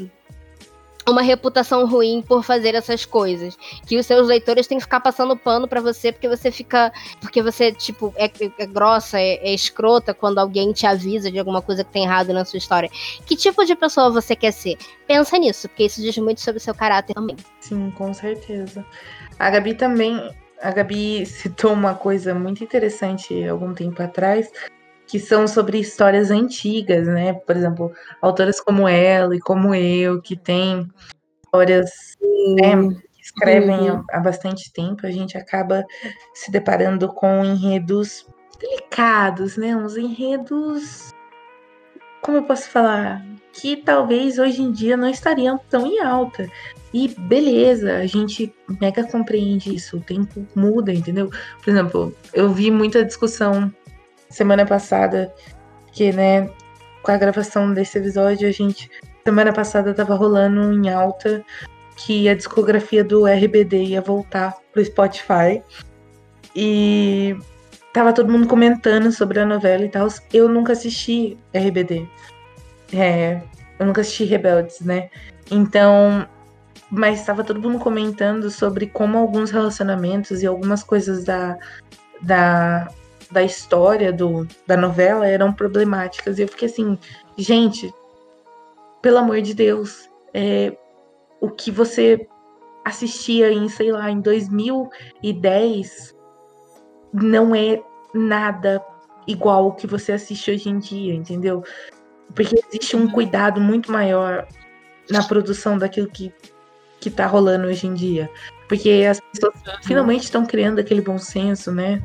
S1: uma reputação ruim por fazer essas coisas. Que os seus leitores têm que ficar passando pano para você porque você fica. Porque você, tipo, é, é grossa, é, é, escrota quando alguém te avisa de alguma coisa que tem errado na sua história. Que tipo de pessoa você quer ser? Pensa nisso, porque isso diz muito sobre o seu caráter também.
S2: Sim, com certeza. A Gabi também. A Gabi citou uma coisa muito interessante algum tempo atrás, que são sobre histórias antigas, né? Por exemplo, autoras como ela e como eu, que têm histórias né, que escrevem uhum. há, há bastante tempo, a gente acaba se deparando com enredos delicados, né? Uns enredos. Como eu posso falar? Que talvez hoje em dia não estariam tão em alta. E beleza, a gente mega compreende isso, o tempo muda, entendeu? Por exemplo, eu vi muita discussão semana passada, que, né, com a gravação desse episódio, a gente. Semana passada tava rolando em alta que a discografia do RBD ia voltar pro Spotify. E tava todo mundo comentando sobre a novela e tal. Eu nunca assisti RBD. É, eu nunca assisti Rebeldes, né? Então, mas estava todo mundo comentando sobre como alguns relacionamentos e algumas coisas da, da da história do, da novela eram problemáticas. E eu fiquei assim, gente, pelo amor de Deus, é, o que você assistia em, sei lá, em 2010 não é nada igual o que você assiste hoje em dia, entendeu? Porque existe um cuidado muito maior na produção daquilo que, que tá rolando hoje em dia. Porque as pessoas finalmente estão criando aquele bom senso, né?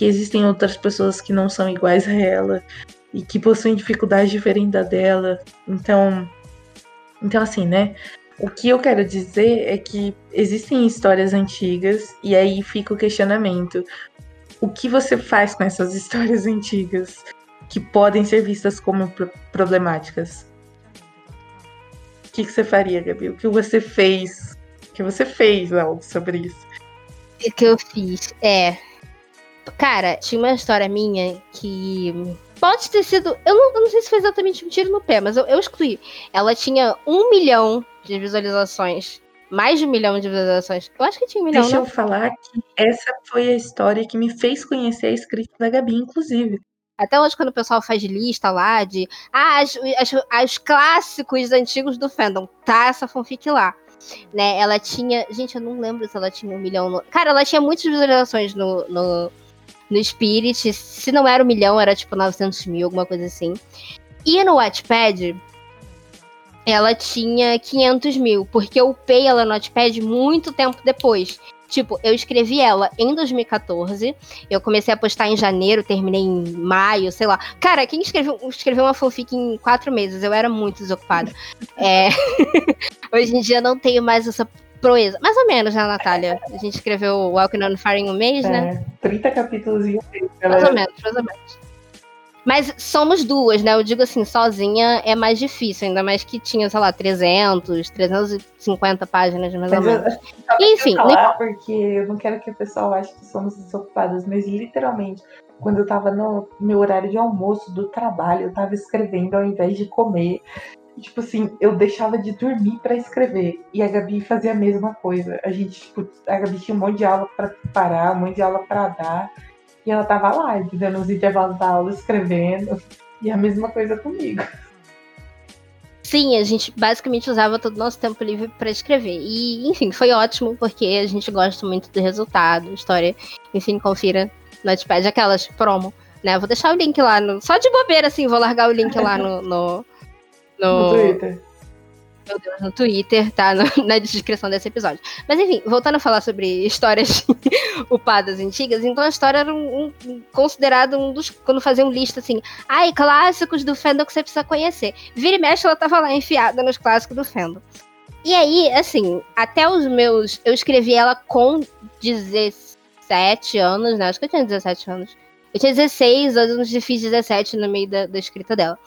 S2: Que existem outras pessoas que não são iguais a ela e que possuem dificuldades diferentes da dela. Então, então assim, né? O que eu quero dizer é que existem histórias antigas e aí fica o questionamento. O que você faz com essas histórias antigas que podem ser vistas como problemáticas? O que, que você faria, Gabi? O que você fez? O que você fez algo sobre isso?
S1: O que eu fiz é Cara, tinha uma história minha que. Pode ter sido. Eu não, eu não sei se foi exatamente um tiro no pé, mas eu, eu excluí. Ela tinha um milhão de visualizações. Mais de um milhão de visualizações. Eu acho que tinha um milhão.
S2: Deixa não? eu falar que essa foi a história que me fez conhecer a escrita da Gabi, inclusive.
S1: Até hoje, quando o pessoal faz lista lá de. Ah, as, as, as clássicos antigos do fandom. Tá essa fanfic lá né? Ela tinha. Gente, eu não lembro se ela tinha um milhão. No... Cara, ela tinha muitas visualizações no, no, no Spirit. Se não era um milhão, era tipo 900 mil, alguma coisa assim. E no Wattpad, ela tinha 500 mil, porque eu upei ela no Wattpad muito tempo depois. Tipo, eu escrevi ela em 2014, eu comecei a postar em janeiro, terminei em maio, sei lá. Cara, quem escreveu, escreveu uma fanfic em quatro meses? Eu era muito desocupada. é... Hoje em dia não tenho mais essa proeza. Mais ou menos, né, Natália? A gente escreveu Walking on Fire em um mês,
S2: é,
S1: né?
S2: 30 capítulos em um mês.
S1: Mais ou menos, mais ou menos. Mas somos duas, né? Eu digo assim, sozinha é mais difícil, ainda mais que tinha, sei lá, 300, 350 páginas mais
S2: mas
S1: ou menos.
S2: Eu,
S1: Enfim,
S2: falar porque eu não quero que o pessoal ache que somos desocupadas, mas literalmente, quando eu tava no meu horário de almoço do trabalho, eu tava escrevendo ao invés de comer. Tipo assim, eu deixava de dormir para escrever. E a Gabi fazia a mesma coisa. A gente, tipo, a Gabi tinha um monte de aula para preparar, um monte de aula para dar. E ela tava lá, dando os intervalos da aula, escrevendo. E a mesma coisa comigo.
S1: Sim, a gente basicamente usava todo o nosso tempo livre para escrever. E, enfim, foi ótimo, porque a gente gosta muito do resultado, história. Enfim, confira no Notepad, aquelas promo, né? Vou deixar o link lá no. Só de bobeira, assim, vou largar o link lá no. No,
S2: no... no Twitter
S1: meu Deus, no Twitter, tá? No, na descrição desse episódio. Mas enfim, voltando a falar sobre histórias upadas antigas, então a história era um, um, considerado um dos. Quando faziam lista assim, ai, clássicos do fandom que você precisa conhecer. Vira e mexe, ela tava lá enfiada nos clássicos do fandom. E aí, assim, até os meus. Eu escrevi ela com 17 anos, né? Acho que eu tinha 17 anos. Eu tinha 16 anos e fiz 17 no meio da, da escrita dela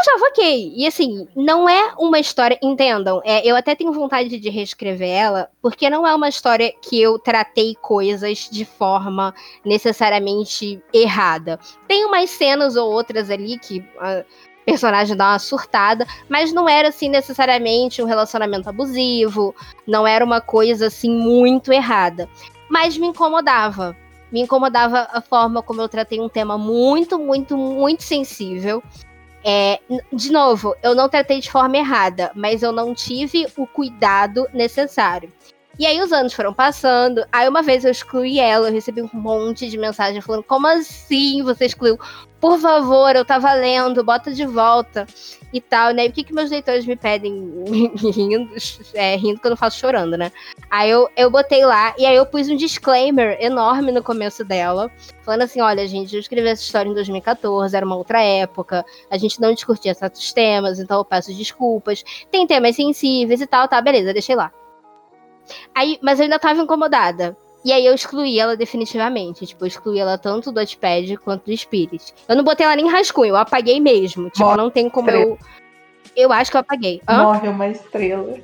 S1: achava ok. E assim, não é uma história. Entendam, é, eu até tenho vontade de reescrever ela, porque não é uma história que eu tratei coisas de forma necessariamente errada. Tem umas cenas ou outras ali que. A personagem dá uma surtada, mas não era assim necessariamente um relacionamento abusivo, não era uma coisa assim muito errada, mas me incomodava. Me incomodava a forma como eu tratei um tema muito, muito, muito sensível é, de novo, eu não tratei de forma errada, mas eu não tive o cuidado necessário. E aí os anos foram passando, aí uma vez eu excluí ela, eu recebi um monte de mensagem falando, como assim você excluiu? Por favor, eu tava lendo, bota de volta e tal, né? E o que, que meus leitores me pedem rindo, é, rindo que eu não faço chorando, né? Aí eu, eu botei lá, e aí eu pus um disclaimer enorme no começo dela, falando assim, olha, gente, eu escrevi essa história em 2014, era uma outra época, a gente não discutia certos temas, então eu peço desculpas, tem temas sensíveis e tal, tá, beleza, deixei lá. Aí, mas eu ainda tava incomodada. E aí eu excluí ela definitivamente. Tipo, eu excluí ela tanto do Notepad quanto do Spirit. Eu não botei ela nem rascunho, eu apaguei mesmo. Tipo, Morre não tem como eu. Eu acho que eu apaguei.
S2: Hã? Morre uma estrela.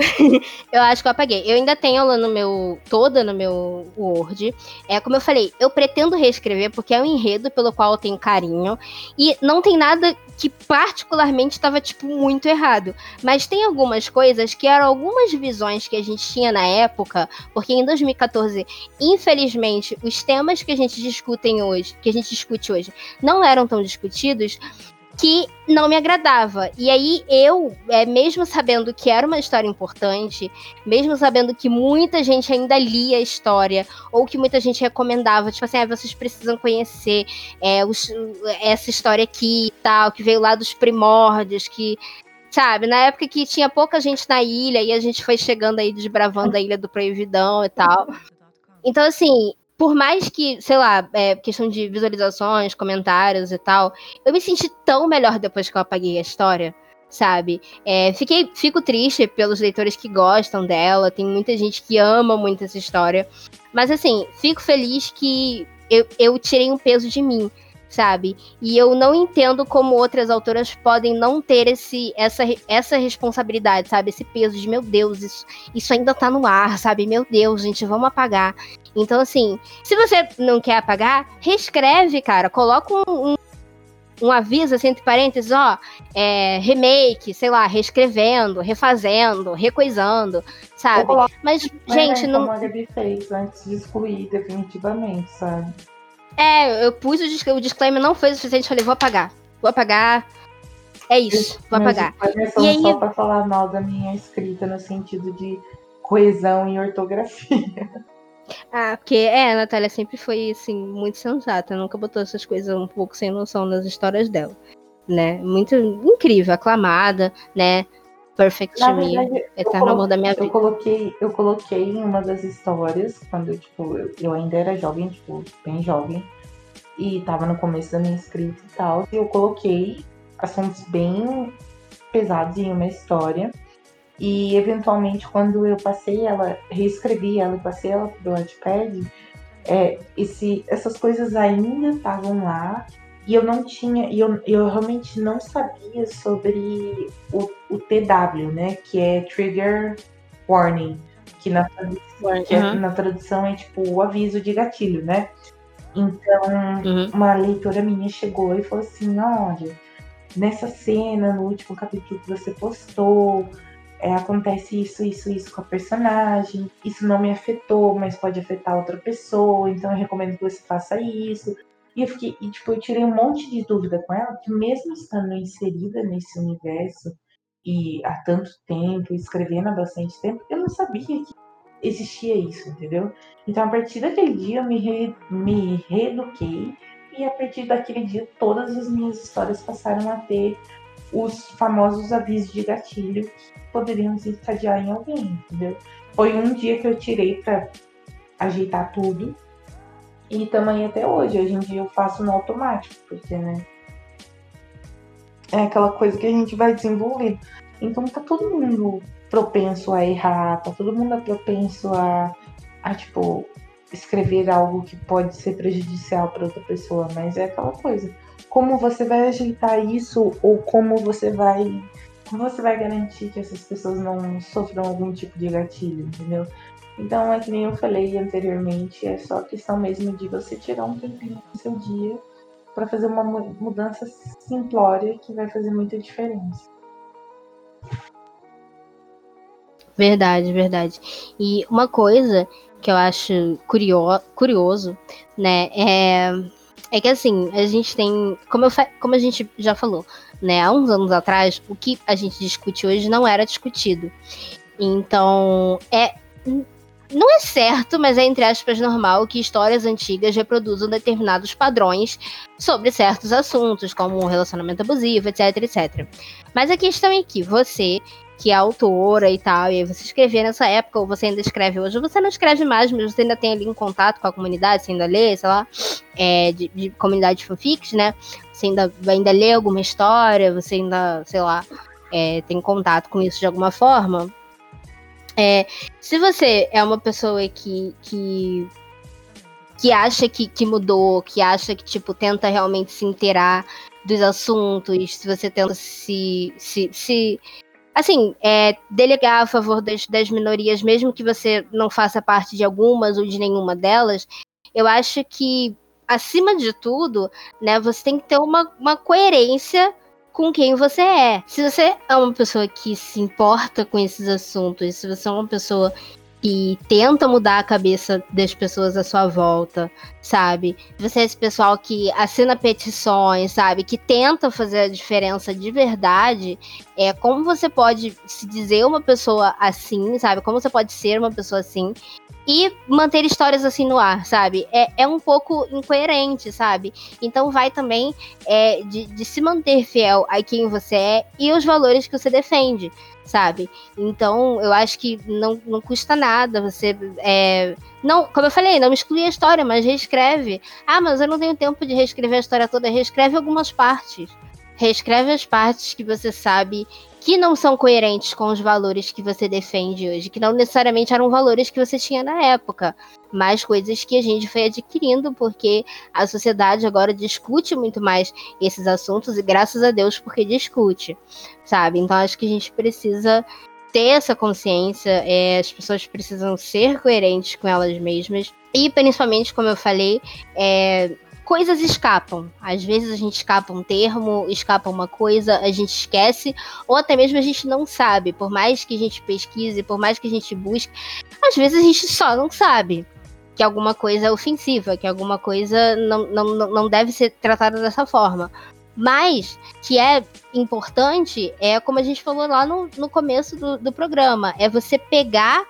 S1: eu acho que eu apaguei. Eu ainda tenho ela no meu. toda no meu Word. É como eu falei, eu pretendo reescrever porque é um enredo pelo qual eu tenho carinho. E não tem nada que particularmente estava, tipo, muito errado. Mas tem algumas coisas que eram algumas visões que a gente tinha na época, porque em 2014, infelizmente, os temas que a gente discutem hoje, que a gente discute hoje, não eram tão discutidos que não me agradava. E aí eu, é, mesmo sabendo que era uma história importante, mesmo sabendo que muita gente ainda lia a história, ou que muita gente recomendava, tipo assim, ah, vocês precisam conhecer é, os, essa história aqui e tal, que veio lá dos primórdios, que sabe, na época que tinha pouca gente na ilha e a gente foi chegando aí desbravando a ilha do Proividão e tal. Então, assim, por mais que, sei lá, é, questão de visualizações, comentários e tal, eu me senti tão melhor depois que eu apaguei a história, sabe? É, fiquei, fico triste pelos leitores que gostam dela, tem muita gente que ama muito essa história, mas assim, fico feliz que eu, eu tirei um peso de mim, sabe? E eu não entendo como outras autoras podem não ter esse, essa, essa responsabilidade, sabe? Esse peso de, meu Deus, isso, isso ainda tá no ar, sabe? Meu Deus, gente, vamos apagar. Então, assim, se você não quer apagar, reescreve, cara. Coloca um, um, um aviso, assim, entre parênteses, ó, é, remake, sei lá, reescrevendo, refazendo, recoisando, sabe? Mas, gente, não.
S2: Como a Gabi fez antes de excluir, definitivamente, sabe?
S1: É, eu pus o, o disclaimer, não foi o suficiente, falei, vou apagar. Vou apagar. É isso, vou apagar.
S2: E aí... só pra falar mal da minha escrita no sentido de coesão e ortografia.
S1: Ah, porque é, a Natália sempre foi assim, muito sensata, nunca botou essas coisas um pouco sem noção nas histórias dela. Né? Muito incrível, aclamada, né? Perfect Na Me, verdade, Eterno Amor da Minha Vida.
S2: Eu coloquei, eu coloquei em uma das histórias, quando tipo, eu, eu ainda era jovem, tipo, bem jovem, e tava no começo da minha escrita e tal, e eu coloquei assuntos bem pesados em uma história. E eventualmente, quando eu passei ela, reescrevi ela e passei ela pro Wattpad, é, esse, essas coisas ainda estavam lá e eu não tinha, e eu, eu realmente não sabia sobre o, o TW, né? Que é Trigger Warning, que na tradução, que é, na tradução é tipo o aviso de gatilho, né? Então, uhum. uma leitora minha chegou e falou assim: olha, nessa cena, no último capítulo que você postou, é, acontece isso, isso, isso com a personagem. Isso não me afetou, mas pode afetar outra pessoa, então eu recomendo que você faça isso. E eu fiquei, e, tipo, eu tirei um monte de dúvida com ela, que mesmo estando inserida nesse universo e há tanto tempo, escrevendo há bastante tempo, eu não sabia que existia isso, entendeu? Então, a partir daquele dia, eu me, re, me reeduquei e a partir daquele dia, todas as minhas histórias passaram a ter os famosos avisos de gatilho que poderiam desencadear em alguém, entendeu? Foi um dia que eu tirei para ajeitar tudo e também até hoje. Hoje em dia eu faço no automático, porque, né? É aquela coisa que a gente vai desenvolvendo. Então tá todo mundo propenso a errar, tá todo mundo propenso a, a tipo, escrever algo que pode ser prejudicial para outra pessoa, mas é aquela coisa. Como você vai ajeitar isso ou como você vai você vai garantir que essas pessoas não sofram algum tipo de gatilho, entendeu? Então, é que nem eu falei anteriormente, é só questão mesmo de você tirar um tempinho do seu dia para fazer uma mudança simplória que vai fazer muita diferença.
S1: Verdade, verdade. E uma coisa que eu acho curio curioso, né, é, é que assim, a gente tem, como, eu, como a gente já falou, né, há uns anos atrás, o que a gente discute hoje não era discutido. Então, é não é certo, mas é entre aspas normal que histórias antigas reproduzam determinados padrões sobre certos assuntos, como relacionamento abusivo, etc, etc. Mas a questão é que você, que é autora e tal, e aí você escrevia nessa época, ou você ainda escreve hoje, você não escreve mais, mas você ainda tem ali um contato com a comunidade, você ainda lê, sei lá, é, de, de comunidade de fanfics, né? Você ainda, ainda lê alguma história, você ainda, sei lá, é, tem contato com isso de alguma forma é, se você é uma pessoa que, que, que acha que, que mudou, que acha que, tipo, tenta realmente se inteirar dos assuntos, se você tenta se, se, se assim, é, delegar a favor das, das minorias, mesmo que você não faça parte de algumas ou de nenhuma delas, eu acho que, acima de tudo, né, você tem que ter uma, uma coerência com quem você é. Se você é uma pessoa que se importa com esses assuntos, se você é uma pessoa que tenta mudar a cabeça das pessoas à sua volta, sabe? Você é esse pessoal que assina petições, sabe? Que tenta fazer a diferença de verdade. É como você pode se dizer uma pessoa assim, sabe? Como você pode ser uma pessoa assim e manter histórias assim no ar, sabe? É, é um pouco incoerente, sabe? Então vai também é, de, de se manter fiel a quem você é e os valores que você defende, sabe? Então eu acho que não, não custa nada você. É, não, como eu falei, não exclui a história, mas reescreve. Ah, mas eu não tenho tempo de reescrever a história toda, reescreve algumas partes. Reescreve as partes que você sabe que não são coerentes com os valores que você defende hoje, que não necessariamente eram valores que você tinha na época, mas coisas que a gente foi adquirindo porque a sociedade agora discute muito mais esses assuntos e graças a Deus porque discute, sabe? Então acho que a gente precisa ter essa consciência, é, as pessoas precisam ser coerentes com elas mesmas e principalmente, como eu falei, é, coisas escapam. Às vezes a gente escapa um termo, escapa uma coisa, a gente esquece, ou até mesmo a gente não sabe. Por mais que a gente pesquise, por mais que a gente busque, às vezes a gente só não sabe que alguma coisa é ofensiva, que alguma coisa não, não, não deve ser tratada dessa forma. Mas, que é importante, é como a gente falou lá no, no começo do, do programa, é você pegar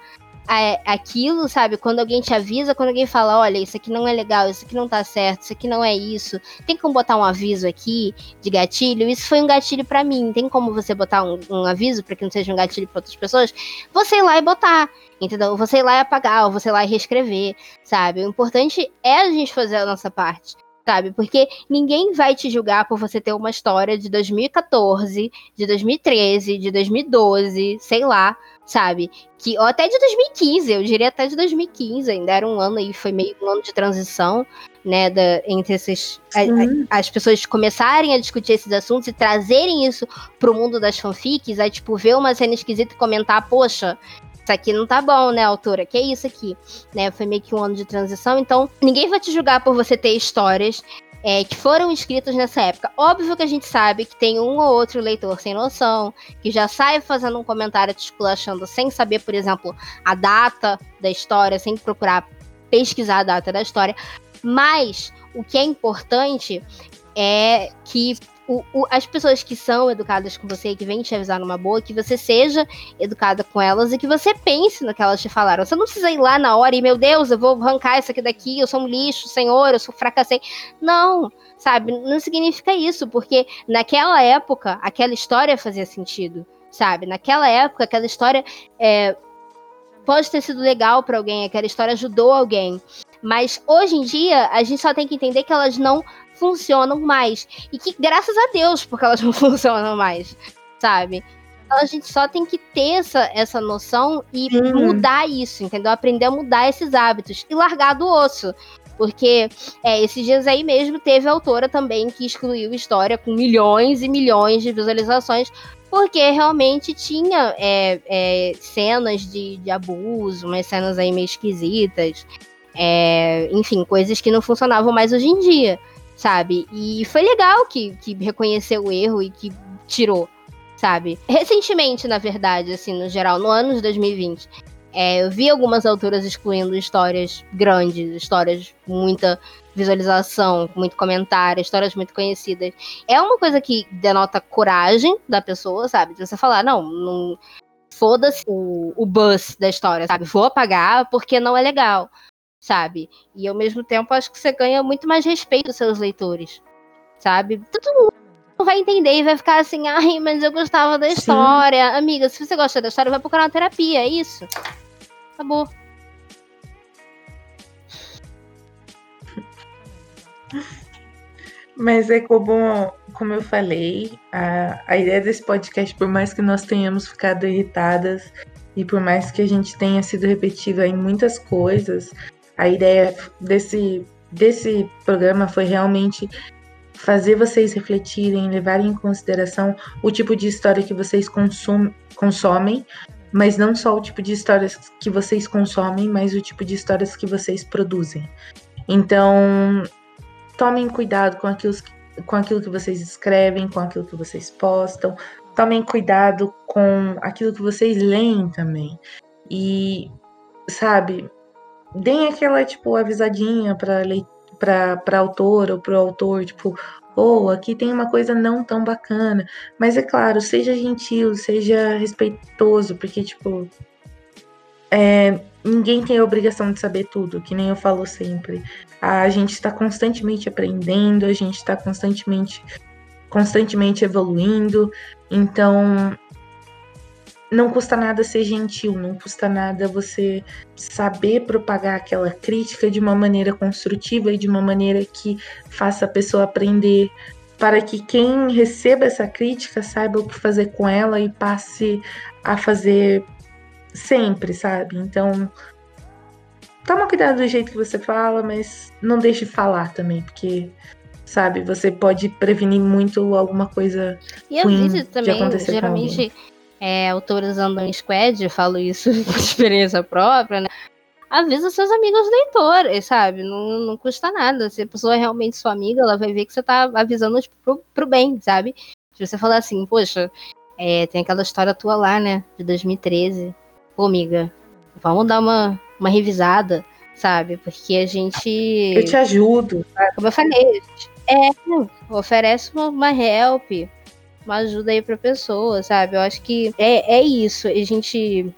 S1: aquilo, sabe? Quando alguém te avisa, quando alguém fala, olha, isso aqui não é legal, isso aqui não tá certo, isso aqui não é isso. Tem como botar um aviso aqui de gatilho? Isso foi um gatilho para mim. Tem como você botar um, um aviso para que não seja um gatilho para outras pessoas? Você ir lá e botar, entendeu? Você ir lá e apagar, ou você ir lá e reescrever, sabe? O importante é a gente fazer a nossa parte sabe? Porque ninguém vai te julgar por você ter uma história de 2014, de 2013, de 2012, sei lá, sabe? Que, ou até de 2015, eu diria até de 2015, ainda era um ano aí, foi meio um ano de transição, né, da, entre esses, a, a, as pessoas começarem a discutir esses assuntos e trazerem isso pro mundo das fanfics, aí, tipo, ver uma cena esquisita e comentar, poxa, isso aqui não tá bom, né, autora? Que é isso aqui? Né, foi meio que um ano de transição, então ninguém vai te julgar por você ter histórias é, que foram escritas nessa época. Óbvio que a gente sabe que tem um ou outro leitor sem noção, que já sai fazendo um comentário te esculachando sem saber, por exemplo, a data da história, sem procurar pesquisar a data da história. Mas o que é importante é que o, o, as pessoas que são educadas com você, que vêm te avisar numa boa, que você seja educada com elas e que você pense no que elas te falaram. Você não precisa ir lá na hora e, meu Deus, eu vou arrancar isso aqui daqui, eu sou um lixo, senhor, eu sou fracassei. Não, sabe? Não significa isso, porque naquela época, aquela história fazia sentido, sabe? Naquela época, aquela história é, pode ter sido legal para alguém, aquela história ajudou alguém. Mas hoje em dia, a gente só tem que entender que elas não funcionam mais. E que, graças a Deus, porque elas não funcionam mais, sabe? Então a gente só tem que ter essa, essa noção e uhum. mudar isso, entendeu? Aprender a mudar esses hábitos e largar do osso. Porque é, esses dias aí mesmo teve autora também que excluiu história com milhões e milhões de visualizações, porque realmente tinha é, é, cenas de, de abuso, umas cenas aí meio esquisitas. É, enfim, coisas que não funcionavam mais hoje em dia sabe? E foi legal que, que reconheceu o erro e que tirou, sabe? Recentemente, na verdade, assim, no geral, no ano de 2020, é, eu vi algumas autoras excluindo histórias grandes, histórias com muita visualização, com muito comentário, histórias muito conhecidas. É uma coisa que denota coragem da pessoa, sabe? De você falar, não, não foda-se o, o buzz da história, sabe? Vou apagar porque não é legal sabe? E ao mesmo tempo acho que você ganha muito mais respeito dos seus leitores, sabe? Todo mundo vai entender e vai ficar assim, ai, mas eu gostava da história. Sim. Amiga, se você gosta da história, vai procurar uma terapia, é isso. Acabou.
S2: Mas é como, como eu falei, a, a ideia desse podcast, por mais que nós tenhamos ficado irritadas e por mais que a gente tenha sido repetido em muitas coisas, a ideia desse, desse programa foi realmente fazer vocês refletirem, levarem em consideração o tipo de história que vocês consum, consomem, mas não só o tipo de histórias que vocês consomem, mas o tipo de histórias que vocês produzem. Então, tomem cuidado com aquilo, com aquilo que vocês escrevem, com aquilo que vocês postam, tomem cuidado com aquilo que vocês leem também. E, sabe, deem aquela, tipo, avisadinha pra, pra, pra autora ou pro autor, tipo, ou oh, aqui tem uma coisa não tão bacana. Mas é claro, seja gentil, seja respeitoso, porque, tipo, é, ninguém tem a obrigação de saber tudo, que nem eu falo sempre. A gente está constantemente aprendendo, a gente está constantemente, constantemente evoluindo. Então, não custa nada ser gentil, não custa nada você saber propagar aquela crítica de uma maneira construtiva e de uma maneira que faça a pessoa aprender, para que quem receba essa crítica saiba o que fazer com ela e passe a fazer sempre, sabe? Então, toma cuidado do jeito que você fala, mas não deixe de falar também, porque sabe, você pode prevenir muito alguma coisa
S1: e
S2: ruim
S1: às vezes também, de acontecer geralmente é, autores andam em squad, eu falo isso por experiência própria, né? Avisa seus amigos leitores, sabe? Não, não custa nada. Se a pessoa é realmente sua amiga, ela vai ver que você tá avisando tipo, pro, pro bem, sabe? Se você falar assim, poxa, é, tem aquela história tua lá, né? De 2013. Pô, amiga, vamos dar uma, uma revisada, sabe? Porque a gente.
S2: Eu te ajudo.
S1: Como eu falei, é, oferece uma, uma help uma ajuda aí pra pessoa, sabe? Eu acho que é, é isso. A gente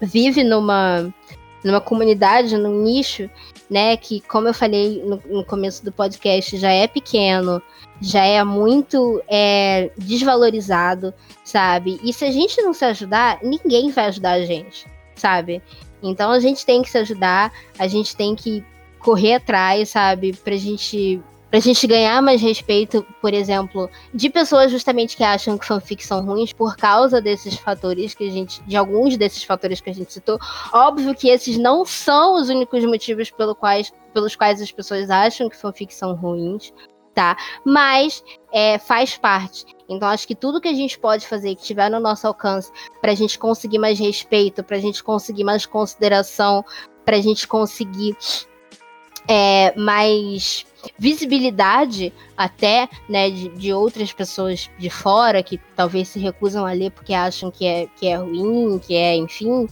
S1: vive numa, numa comunidade, num nicho, né? Que, como eu falei no, no começo do podcast, já é pequeno, já é muito é, desvalorizado, sabe? E se a gente não se ajudar, ninguém vai ajudar a gente, sabe? Então a gente tem que se ajudar, a gente tem que correr atrás, sabe? Pra gente pra gente ganhar mais respeito, por exemplo, de pessoas justamente que acham que fanfics são ruins por causa desses fatores que a gente, de alguns desses fatores que a gente citou. Óbvio que esses não são os únicos motivos pelo quais, pelos quais as pessoas acham que fanfics são ruins, tá? Mas é, faz parte. Então acho que tudo que a gente pode fazer, que tiver no nosso alcance, para a gente conseguir mais respeito, para a gente conseguir mais consideração, para a gente conseguir é, mais visibilidade até né, de, de, outras pessoas de fora que talvez se recusam a ler porque acham que é, que é ruim, que é, enfim,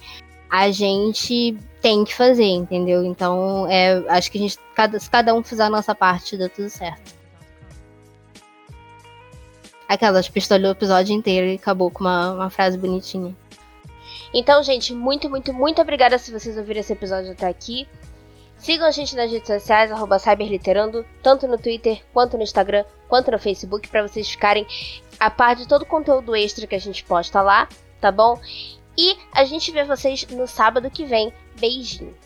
S1: a gente tem que fazer, entendeu? Então, é, acho que a gente, cada, se cada um fizer a nossa parte, dá tudo certo. Aquelas pistolou o episódio inteiro e acabou com uma, uma frase bonitinha. Então, gente, muito, muito, muito obrigada se vocês ouviram esse episódio até aqui. Sigam a gente nas redes sociais, arroba Cyberliterando, tanto no Twitter, quanto no Instagram, quanto no Facebook, para vocês ficarem a par de todo o conteúdo extra que a gente posta lá, tá bom? E a gente vê vocês no sábado que vem. Beijinho!